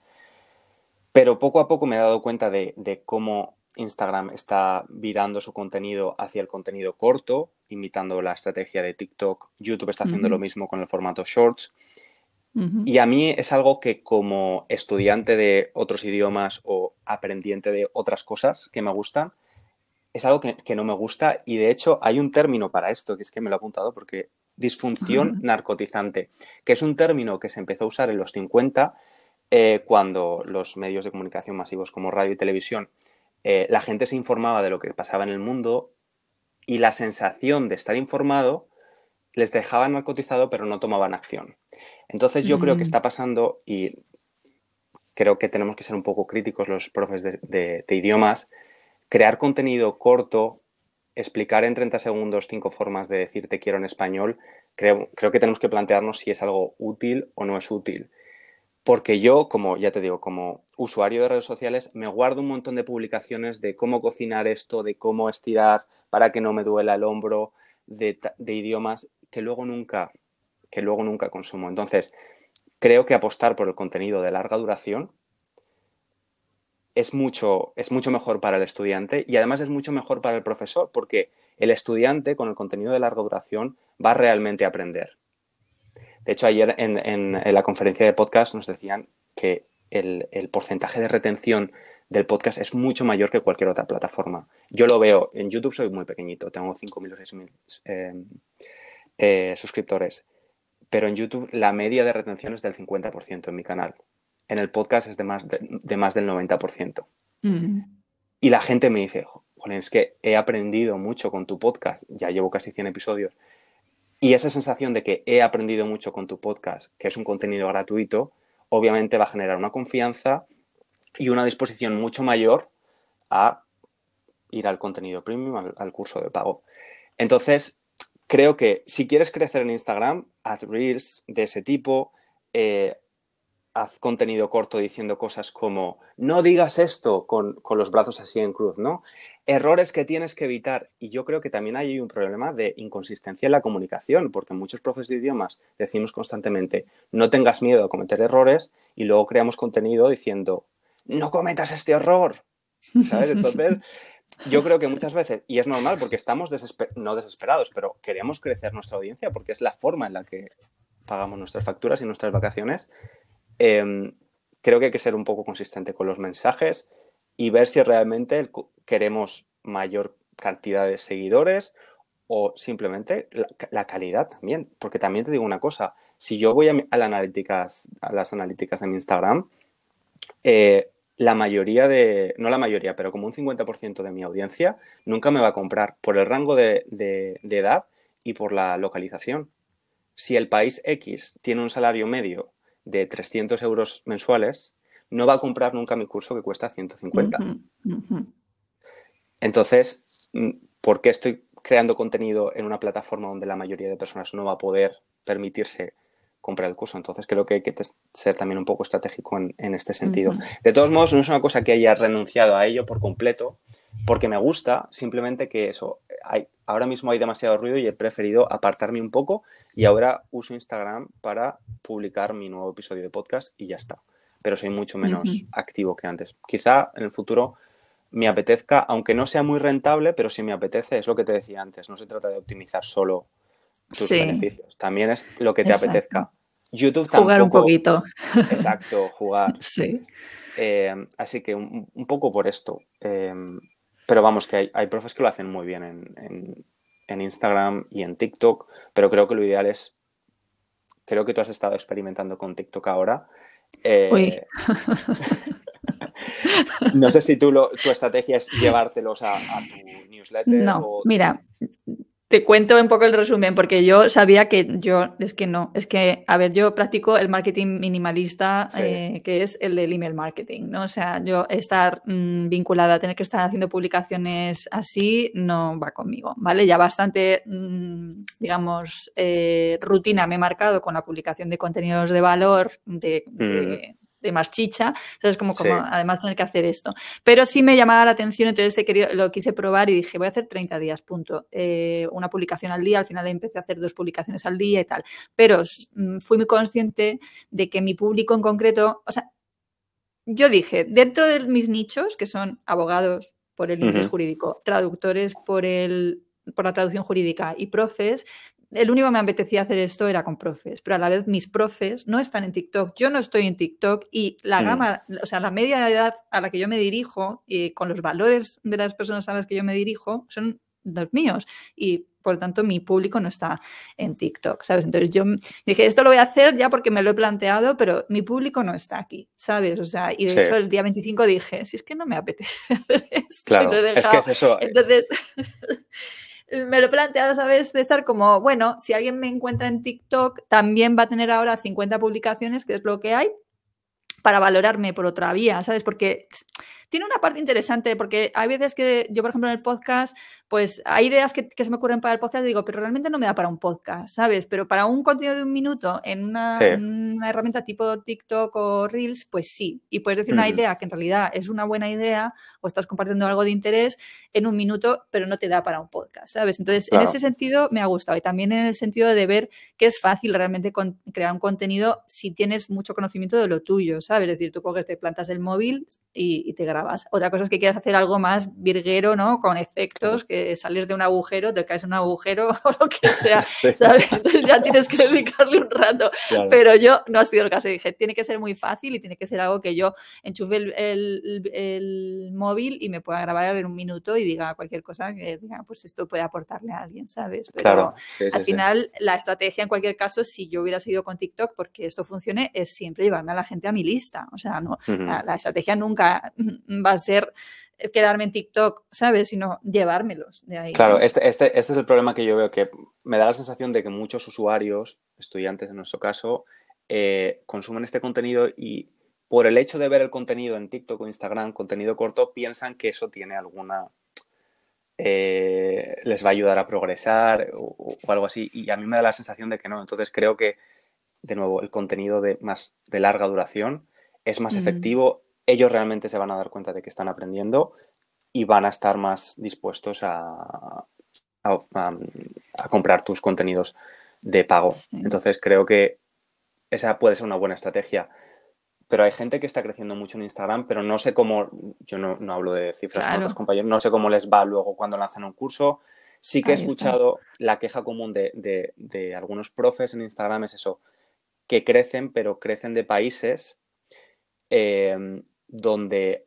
Pero poco a poco me he dado cuenta de, cómo Instagram está virando su contenido hacia el contenido corto, imitando la estrategia de TikTok. YouTube está haciendo lo mismo con el formato Shorts. Y a mí es algo que como estudiante de otros idiomas o aprendiente de otras cosas que me gustan, es algo que, no me gusta y de hecho hay un término para esto, que es que me lo he apuntado porque disfunción narcotizante, que es un término que se empezó a usar en los 50 eh, cuando los medios de comunicación masivos como radio y televisión, eh, la gente se informaba de lo que pasaba en el mundo y la sensación de estar informado les dejaba narcotizado pero no tomaban acción. Entonces yo creo que mm. está pasando y creo que tenemos que ser un poco críticos los profes de idiomas crear contenido corto, explicar en 30 segundos cinco formas de decir te quiero en español, creo, creo que tenemos que plantearnos si es algo útil o no es útil. Porque yo, como ya te digo, como usuario de redes sociales, me guardo un montón de publicaciones de cómo cocinar esto, de cómo estirar para que no me duela el hombro, de, de idiomas que luego nunca, que luego nunca consumo. Entonces, creo que apostar por el contenido de larga duración es mucho, es mucho mejor para el estudiante y además es mucho mejor para el profesor porque el estudiante con el contenido de larga duración va realmente a aprender. De hecho, ayer en, la conferencia de podcast nos decían que el, porcentaje de retención del podcast es mucho mayor que cualquier otra plataforma. Yo lo veo, en YouTube soy muy pequeñito, tengo 5.000 o 6.000 em, eh, suscriptores, pero en YouTube la media de retención es del 50% en mi canal en el podcast es de más, de, más del 90%. Mm. Y la gente me dice, es que he aprendido mucho con tu podcast, ya llevo casi 100 episodios. Y esa sensación de que he aprendido mucho con tu podcast, que es un contenido gratuito, obviamente va a generar una confianza y una disposición mucho mayor a ir al contenido premium, al, curso de pago. Entonces, creo que si quieres crecer en Instagram, haz reels de ese tipo, eh, haz contenido corto diciendo cosas como no digas esto con, los brazos así en cruz, ¿no? Errores que tienes que evitar. Y yo creo que también hay un problema de inconsistencia en la comunicación, porque muchos profes de idiomas decimos constantemente no tengas miedo a cometer errores y luego creamos contenido diciendo no cometas este error. ¿Sabes? Entonces, yo creo que muchas veces, y es normal porque estamos no desesperados, pero queremos crecer nuestra audiencia porque es la forma en la que pagamos nuestras facturas y nuestras vacaciones Em, creo que hay que ser un poco consistente con los mensajes y ver si realmente queremos mayor cantidad de seguidores o simplemente la, calidad también. Porque también te digo una cosa, si yo voy a, las analíticas, de mi Instagram, eh, la mayoría de, no la mayoría, pero como un 50% de mi audiencia nunca me va a comprar por el rango de, edad y por la localización. Si el país X tiene un salario medio de 300 euros mensuales, no va a comprar nunca mi curso que cuesta 150. Entonces, mm, ¿por qué estoy creando contenido en una plataforma donde la mayoría de personas no va a poder permitirse comprar el curso. Entonces creo que hay que ser también un poco estratégico en, este sentido. De todos modos, no es una cosa que haya renunciado a ello por completo, porque me gusta, simplemente que eso, hay, ahora mismo hay demasiado ruido y he preferido apartarme un poco y ahora uso Instagram para publicar mi nuevo episodio de podcast y ya está. Pero soy mucho menos activo que antes. Quizá en el futuro me apetezca, aunque no sea muy rentable, pero si me apetece, es lo que te decía antes, no se trata de optimizar solo tus beneficios, también es lo que te apetezca. YouTube tampoco... Jugar un poquito. Exacto, jugar. Sí. Eh, así que un, poco por esto. Eh, pero vamos, que hay, profes que lo hacen muy bien en, en, Instagram y en TikTok, pero creo que lo ideal es, creo que tú has estado experimentando con TikTok ahora. Eh, Uy. No sé si tú tu estrategia es llevártelos a, tu newsletter. No, mira, te cuento un poco el resumen, porque yo sabía que yo, es que no, es que, a ver, yo practico el marketing minimalista, eh, que es el del email marketing, ¿no? O sea, yo estar mm, vinculada a tener que estar haciendo publicaciones así no va conmigo, ¿vale? Ya bastante, mm, digamos, eh, rutina me he marcado con la publicación de contenidos de valor, de mm de más chicha, entonces como, como además tener que hacer esto. Pero sí me llamaba la atención, entonces he querido, lo quise probar y dije, voy a hacer 30 días, punto. Eh, una publicación al día, al final empecé a hacer dos publicaciones al día y tal. Pero mm, fui muy consciente de que mi público en concreto, o sea, yo dije, dentro de mis nichos, que son abogados por el inglés jurídico, traductores por el por la traducción jurídica y profes, el único que me apetecía hacer esto era con profes, pero a la vez mis profes no están en TikTok, yo no estoy en TikTok y la mm. gama, o sea, la media de edad a la que yo me dirijo y con los valores de las personas a las que yo me dirijo son los míos y por lo tanto mi público no está en TikTok, ¿sabes? Entonces yo dije, esto lo voy a hacer ya porque me lo he planteado, pero mi público no está aquí, ¿sabes? O sea, y de hecho el día 25 dije, si es que no me apetece hacer esto. Claro, es que es eso. Eh. Entonces... me lo he planteado, ¿sabes, César? Como, bueno, si alguien me encuentra en TikTok, también va a tener ahora 50 publicaciones, que es lo que hay, para valorarme por otra vía, ¿sabes? Porque tiene una parte interesante, porque hay veces que yo, por ejemplo, en el podcast, pues hay ideas que, se me ocurren para el podcast y digo, pero realmente no me da para un podcast, ¿sabes? Pero para un contenido de un minuto en una, herramienta tipo TikTok o Reels, pues sí. Y puedes decir una idea que en realidad es una buena idea o estás compartiendo algo de interés en un minuto, pero no te da para un podcast, ¿sabes? Entonces, en ese sentido me ha gustado y también en el sentido de ver que es fácil realmente crear un contenido si tienes mucho conocimiento de lo tuyo, ¿sabes? Es decir, tú coges, te plantas el móvil y, y te grabas. Otra cosa es que quieras hacer algo más virguero, ¿no? Con efectos, que sales de un agujero, te caes en un agujero o lo que sea, ¿sabes? Entonces ya tienes que dedicarle un rato. Pero yo no ha sido el caso. Dije, tiene que ser muy fácil y tiene que ser algo que yo enchufe el, móvil y me pueda grabar en un minuto y diga cualquier cosa que diga, pues esto puede aportarle a alguien, ¿sabes? Pero al final, la estrategia en cualquier caso, si yo hubiera seguido con TikTok porque esto funcione, es siempre llevarme a la gente a mi lista. O sea, no, la estrategia nunca va a ser quedarme en TikTok, ¿sabes? Sino llevármelos de ahí. Claro, este, este, este, es el problema que yo veo, que me da la sensación de que muchos usuarios, estudiantes en nuestro caso, eh, consumen este contenido y por el hecho de ver el contenido en TikTok o Instagram, contenido corto, piensan que eso tiene alguna... Eh, les va a ayudar a progresar o, algo así. Y a mí me da la sensación de que no. Entonces creo que, de nuevo, el contenido de, más de larga duración es más efectivo ellos realmente se van a dar cuenta de que están aprendiendo y van a estar más dispuestos a, a, comprar tus contenidos de pago. Entonces creo que esa puede ser una buena estrategia. Pero hay gente que está creciendo mucho en Instagram, pero no sé cómo, yo no, hablo de cifras con otros compañeros, no sé cómo les va luego cuando lanzan un curso. Sí que he escuchado la queja común de, de algunos profes en Instagram, es eso, que crecen, pero crecen de países eh, donde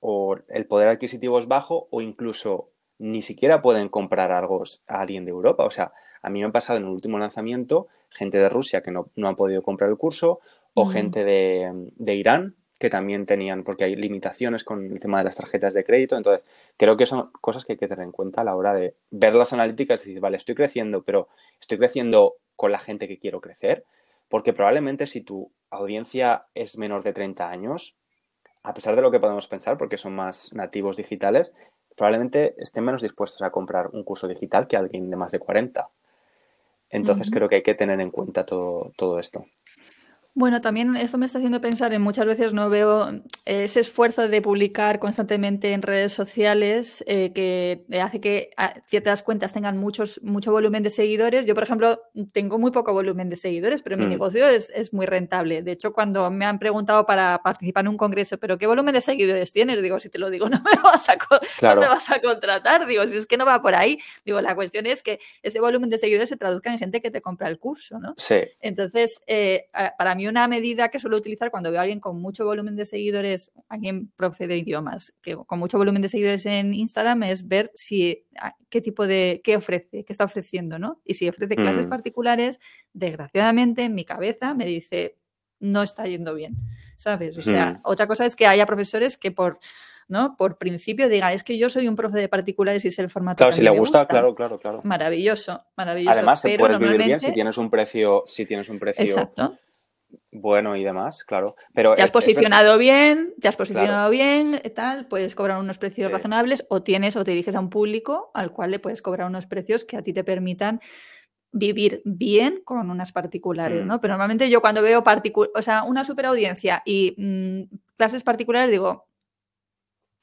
o el poder adquisitivo es bajo o incluso ni siquiera pueden comprar algo a alguien de Europa. O sea, a mí me ha pasado en el último lanzamiento gente de Rusia que no, no han podido comprar el curso o gente de, de, Irán que también tenían, porque hay limitaciones con el tema de las tarjetas de crédito. Entonces, creo que son cosas que hay que tener en cuenta a la hora de ver las analíticas y decir, vale, estoy creciendo, pero estoy creciendo con la gente que quiero crecer. Porque probablemente si tu audiencia es menor de 30 años, a pesar de lo que podemos pensar, porque son más nativos digitales, probablemente estén menos dispuestos a comprar un curso digital que alguien de más de 40. Entonces creo que hay que tener en cuenta todo, todo esto. Bueno, también esto me está haciendo pensar en muchas veces no veo ese esfuerzo de publicar constantemente en redes sociales eh, que hace que ciertas cuentas tengan muchos, mucho volumen de seguidores. Yo, por ejemplo, tengo muy poco volumen de seguidores, pero mi mm. negocio es, es, muy rentable. De hecho, cuando me han preguntado para participar en un congreso, ¿pero qué volumen de seguidores tienes? Digo, si te lo digo, no me vas a, no me vas a contratar. Digo, si es que no va por ahí. Digo, la cuestión es que ese volumen de seguidores se traduzca en gente que te compra el curso, ¿no? Sí. Entonces, eh, para mí una medida que suelo utilizar cuando veo a alguien con mucho volumen de seguidores, alguien profe de idiomas, que con mucho volumen de seguidores en Instagram, es ver si ah, qué tipo de, qué ofrece, qué está ofreciendo, ¿no? Y si ofrece clases mm. particulares, desgraciadamente en mi cabeza me dice, no está yendo bien, ¿sabes? O sea, mm. otra cosa es que haya profesores que por ¿no? Por principio diga, es que yo soy un profe de particulares y es el formato. Claro, si le gusta, claro, claro, claro. Maravilloso, maravilloso. Además, te puedes vivir bien si tienes un precio, si tienes un precio Exacto bueno y demás, claro. Pero te has posicionado bien, te has posicionado bien, tal, puedes cobrar unos precios razonables o tienes o te diriges a un público al cual le puedes cobrar unos precios que a ti te permitan vivir bien con unas particulares, mm. ¿no? Pero normalmente yo cuando veo o sea, una superaudiencia y mm, clases particulares digo,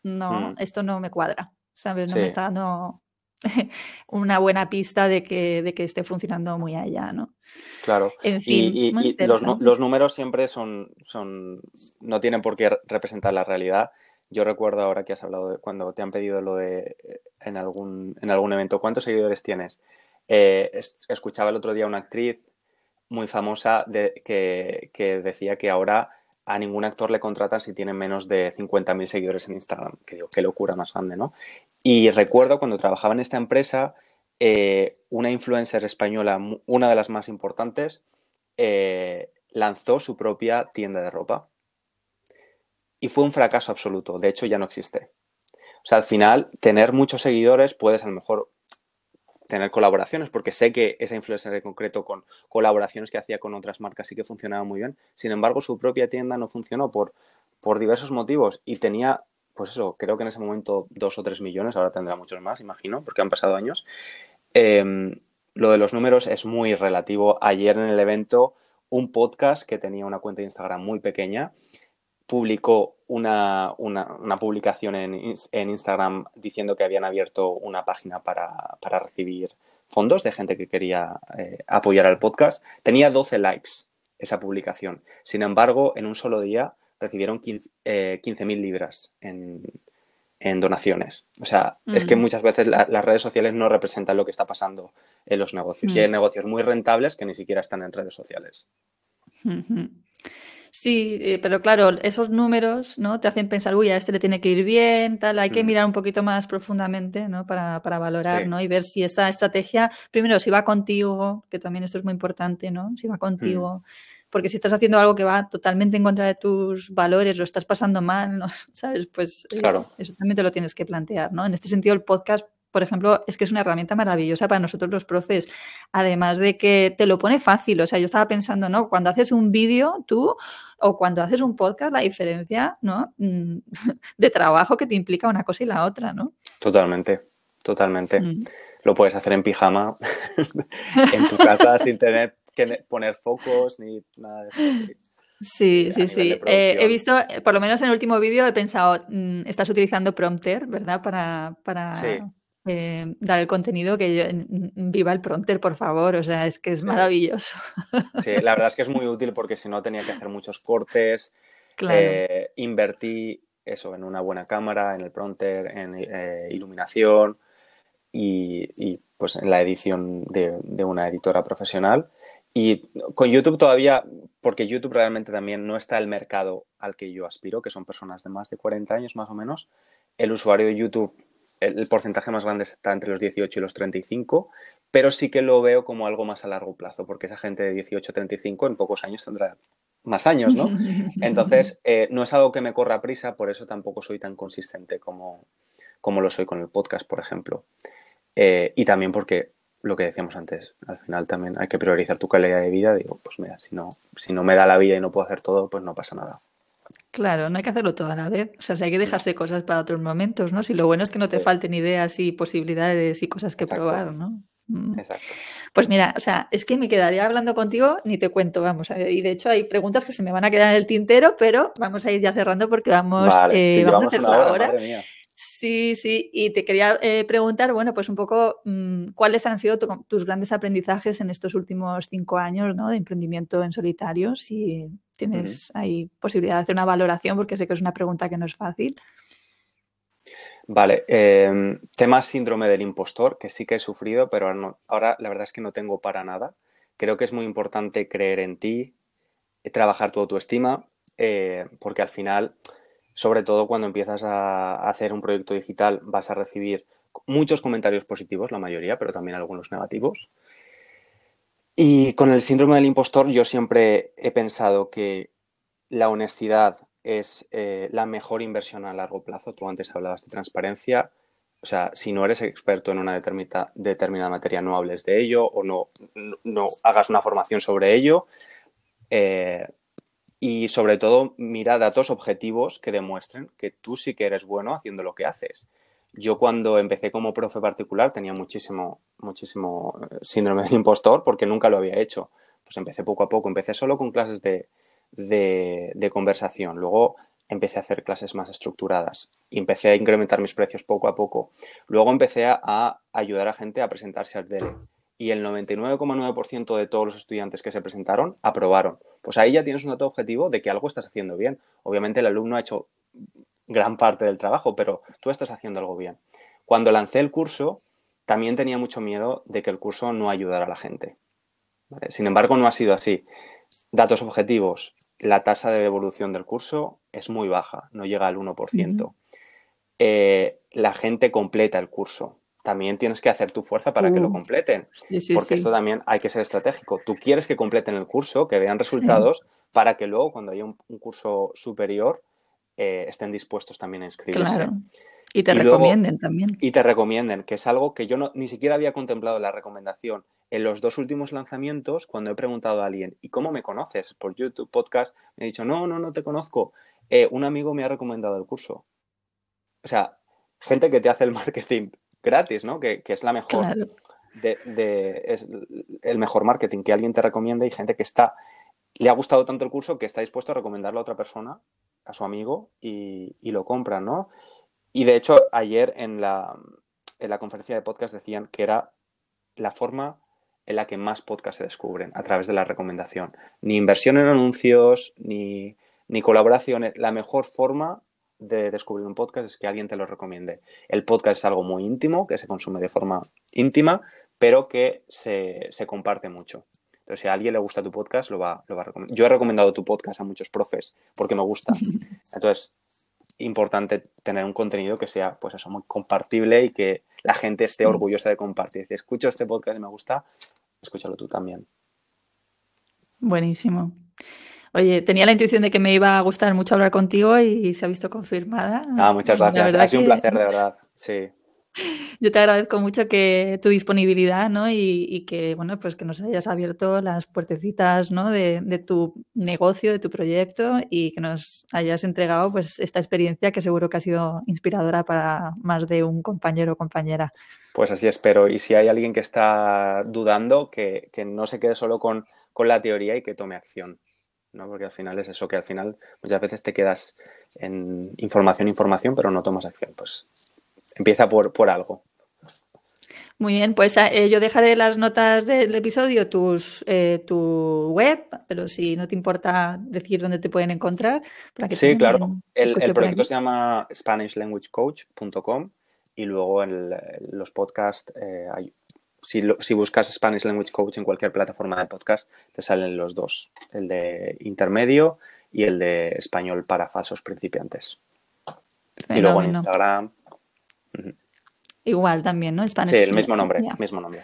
no, mm. esto no me cuadra, ¿sabes? No me está dando una buena pista de que, de que esté funcionando muy allá, ¿no? Claro. y, los, números siempre son, son, no tienen por qué representar la realidad. Yo recuerdo ahora que has hablado de cuando te han pedido lo de eh, en algún, en algún evento, ¿cuántos seguidores tienes? Eh, escuchaba el otro día una actriz muy famosa de, que, que decía que ahora a ningún actor le contratan si tiene menos de 50.000 seguidores en Instagram. Que digo, qué locura más grande, ¿no? Y recuerdo cuando trabajaba en esta empresa, eh, una influencer española, una de las más importantes, eh, lanzó su propia tienda de ropa. Y fue un fracaso absoluto. De hecho, ya no existe. O sea, al final, tener muchos seguidores puedes a lo mejor tener colaboraciones, porque sé que esa influencer en concreto con colaboraciones que hacía con otras marcas sí que funcionaba muy bien. Sin embargo, su propia tienda no funcionó por, por diversos motivos y tenía, pues eso, creo que en ese momento dos o tres millones, ahora tendrá muchos más, imagino, porque han pasado años. Em, lo de los números es muy relativo. Ayer en el evento, un podcast que tenía una cuenta de Instagram muy pequeña publicó una, publicación en, Instagram diciendo que habían abierto una página para, recibir fondos de gente que quería eh, apoyar al podcast. Tenía 12 likes esa publicación. Sin embargo, en un solo día recibieron 15.000 eh, libras en, donaciones. O sea, es que muchas veces las redes sociales no representan lo que está pasando en los negocios. Y hay mm. negocios muy rentables que ni siquiera están en redes sociales. Sí, eh, pero claro, esos números, ¿no? Te hacen pensar, uy, a este le tiene que ir bien, tal. Hay que mm. mirar un poquito más profundamente, ¿no? Para, para valorar, ¿no? Y ver si esta estrategia, primero, si va contigo, que también esto es muy importante, ¿no? Si va contigo. Mm. Porque si estás haciendo algo que va totalmente en contra de tus valores, lo estás pasando mal, ¿no? ¿Sabes? Pues claro. eso también te lo tienes que plantear, ¿no? En este sentido, el podcast por ejemplo, es que es una herramienta maravillosa para nosotros los profes, además de que te lo pone fácil. O sea, yo estaba pensando, ¿no? Cuando haces un vídeo, tú, o cuando haces un podcast, la diferencia, ¿no? Mm, de trabajo que te implica una cosa y la otra, ¿no? Totalmente, totalmente. Mm. Lo puedes hacer en pijama, en tu casa, sin tener que poner focos ni nada de eso. Sí, sí, sí. Eh, he visto, por lo menos en el último vídeo, he pensado, mm, estás utilizando Prompter, ¿verdad? Para, para, eh, dar el contenido, que yo, viva el pronter, por favor, o sea, es que es maravilloso. Sí, la verdad es que es muy útil porque si no tenía que hacer muchos cortes, eh, invertí eso en una buena cámara, en el pronter, en eh, iluminación y, pues en la edición de, una editora profesional y con YouTube todavía, porque YouTube realmente también no está el mercado al que yo aspiro, que son personas de más de 40 años más o menos. El usuario de YouTube, el, porcentaje más grande está entre los 18 y los 35, pero sí que lo veo como algo más a largo plazo, porque esa gente de 18 a 35 en pocos años tendrá más años, ¿no? Entonces, eh, no es algo que me corra prisa, por eso tampoco soy tan consistente como, como lo soy con el podcast, por ejemplo. Eh, y también porque lo que decíamos antes, al final también hay que priorizar tu calidad de vida. Digo, pues mira, si no, si no me da la vida y no puedo hacer todo, pues no pasa nada. Claro, no hay que hacerlo todo a la vez. O sea, si hay que dejarse cosas para otros momentos, ¿no? Si lo bueno es que no te falten ideas y posibilidades y cosas que probar, ¿no? Mm. Exacto. Pues mira, o sea, es que me quedaría hablando contigo, ni te cuento, vamos. Y de hecho hay preguntas que se me van a quedar en el tintero, pero vamos a ir ya cerrando porque vamos, eh, vamos a hacer hora. Sí, sí, y te quería eh, preguntar, bueno, pues un poco mm, cuáles han sido tus grandes aprendizajes en estos últimos cinco años ¿no? de emprendimiento en solitario, si tienes ahí posibilidad de hacer una valoración, porque sé que es una pregunta que no es fácil. Vale, eh, tema síndrome del impostor, que sí que he sufrido, pero ahora la verdad es que no tengo para nada. Creo que es muy importante creer en ti, trabajar tu autoestima, eh, porque al final sobre todo cuando empiezas a hacer un proyecto digital, vas a recibir muchos comentarios positivos, la mayoría, pero también algunos negativos. Y con el síndrome del impostor yo siempre he pensado que la honestidad es eh, la mejor inversión a largo plazo. Tú antes hablabas de transparencia. O sea, si no eres experto en una determinada materia, no hables de ello o no, no, hagas una formación sobre ello. Eh, y sobre todo mira datos objetivos que demuestren que tú sí que eres bueno haciendo lo que haces. Yo cuando empecé como profe particular tenía muchísimo, muchísimo eh, síndrome de impostor porque nunca lo había hecho. Pues empecé poco a poco, empecé solo con clases de, de, conversación, luego empecé a hacer clases más estructuradas empecé a incrementar mis precios poco a poco. Luego empecé a, a ayudar a gente a presentarse al DELE y el 99,9% de todos los estudiantes que se presentaron aprobaron. Pues ahí ya tienes un dato objetivo de que algo estás haciendo bien. Obviamente el alumno ha hecho gran parte del trabajo, pero tú estás haciendo algo bien. Cuando lancé el curso, también tenía mucho miedo de que el curso no ayudara a la gente. Sin embargo, no ha sido así. Datos objetivos. La tasa de devolución del curso es muy baja, no llega al 1%. Eh, la gente completa el curso también tienes que hacer tu fuerza para que lo mm. completen. porque esto también hay que ser estratégico. Tú quieres que completen el curso, que vean resultados, para que luego cuando haya un, curso superior eh, estén dispuestos también a inscribirse. Claro. Y te recomienden también. Y te recomienden, que es algo que yo no, ni siquiera había contemplado la recomendación. En los dos últimos lanzamientos, cuando he preguntado a alguien, ¿y cómo me conoces? Por YouTube, podcast, me ha dicho, no, no, no te conozco. Eh, un amigo me ha recomendado el curso. O sea, gente que te hace el marketing gratis, ¿no? Que, es la mejor. De, es el mejor marketing, que alguien te recomienda y gente que está, le ha gustado tanto el curso que está dispuesto a recomendarlo a otra persona, a su amigo, y, lo compra, ¿no? Y de hecho, ayer en la, en la conferencia de podcast decían que era la forma en la que más podcasts se descubren, a través de la recomendación. Ni inversión en anuncios, ni, ni colaboraciones. La mejor forma de descubrir un podcast es que alguien te lo recomiende. El podcast es algo muy íntimo, que se consume de forma íntima, pero que se, comparte mucho. Entonces, si a alguien le gusta tu podcast, lo va, lo va a recomendar. Yo he recomendado tu podcast a muchos profes porque me gusta. Entonces, importante tener un contenido que sea, pues eso, muy compartible y que la gente esté orgullosa de compartir. Si escucho este podcast y me gusta, escúchalo tú también. Buenísimo. Oye, tenía la intuición de que me iba a gustar mucho hablar contigo y se ha visto confirmada. Ah, muchas gracias. Ha sido un placer, de verdad. Sí. Yo te agradezco mucho que tu disponibilidad, ¿no? Y, que, bueno, pues que nos hayas abierto las puertecitas, ¿no? De, tu negocio, de tu proyecto y que nos hayas entregado, pues, esta experiencia que seguro que ha sido inspiradora para más de un compañero o compañera. Pues así espero. Y si hay alguien que está dudando, que, que no se quede solo con, con la teoría y que tome acción. ¿no? Porque al final es eso, que al final muchas veces te quedas en información, información, pero no tomas acción. Pues empieza por, por algo. Muy bien, pues eh, yo dejaré las notas del episodio, tus, eh, tu web, pero si no te importa decir dónde te pueden encontrar. sí, claro. El, proyecto se llama SpanishLanguageCoach.com y luego en los podcasts eh, hay si, si buscas Spanish Language Coach en cualquier plataforma de podcast, te salen los dos, el de intermedio y el de español para falsos principiantes. Y luego en Instagram. Igual también, ¿no? Spanish sí, el mismo nombre, mismo nombre.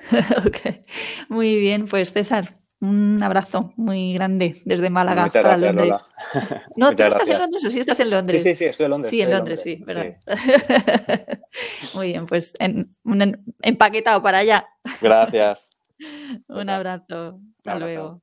Muy bien, pues César, un abrazo muy grande desde Málaga Muchas gracias, Londres. Lola. No, tú estás en Londres o sí estás en Londres. Sí, sí, sí, estoy en Londres. Sí, en Londres, sí. Muy bien, pues en, un empaquetado para allá. Gracias. un abrazo. Hasta luego.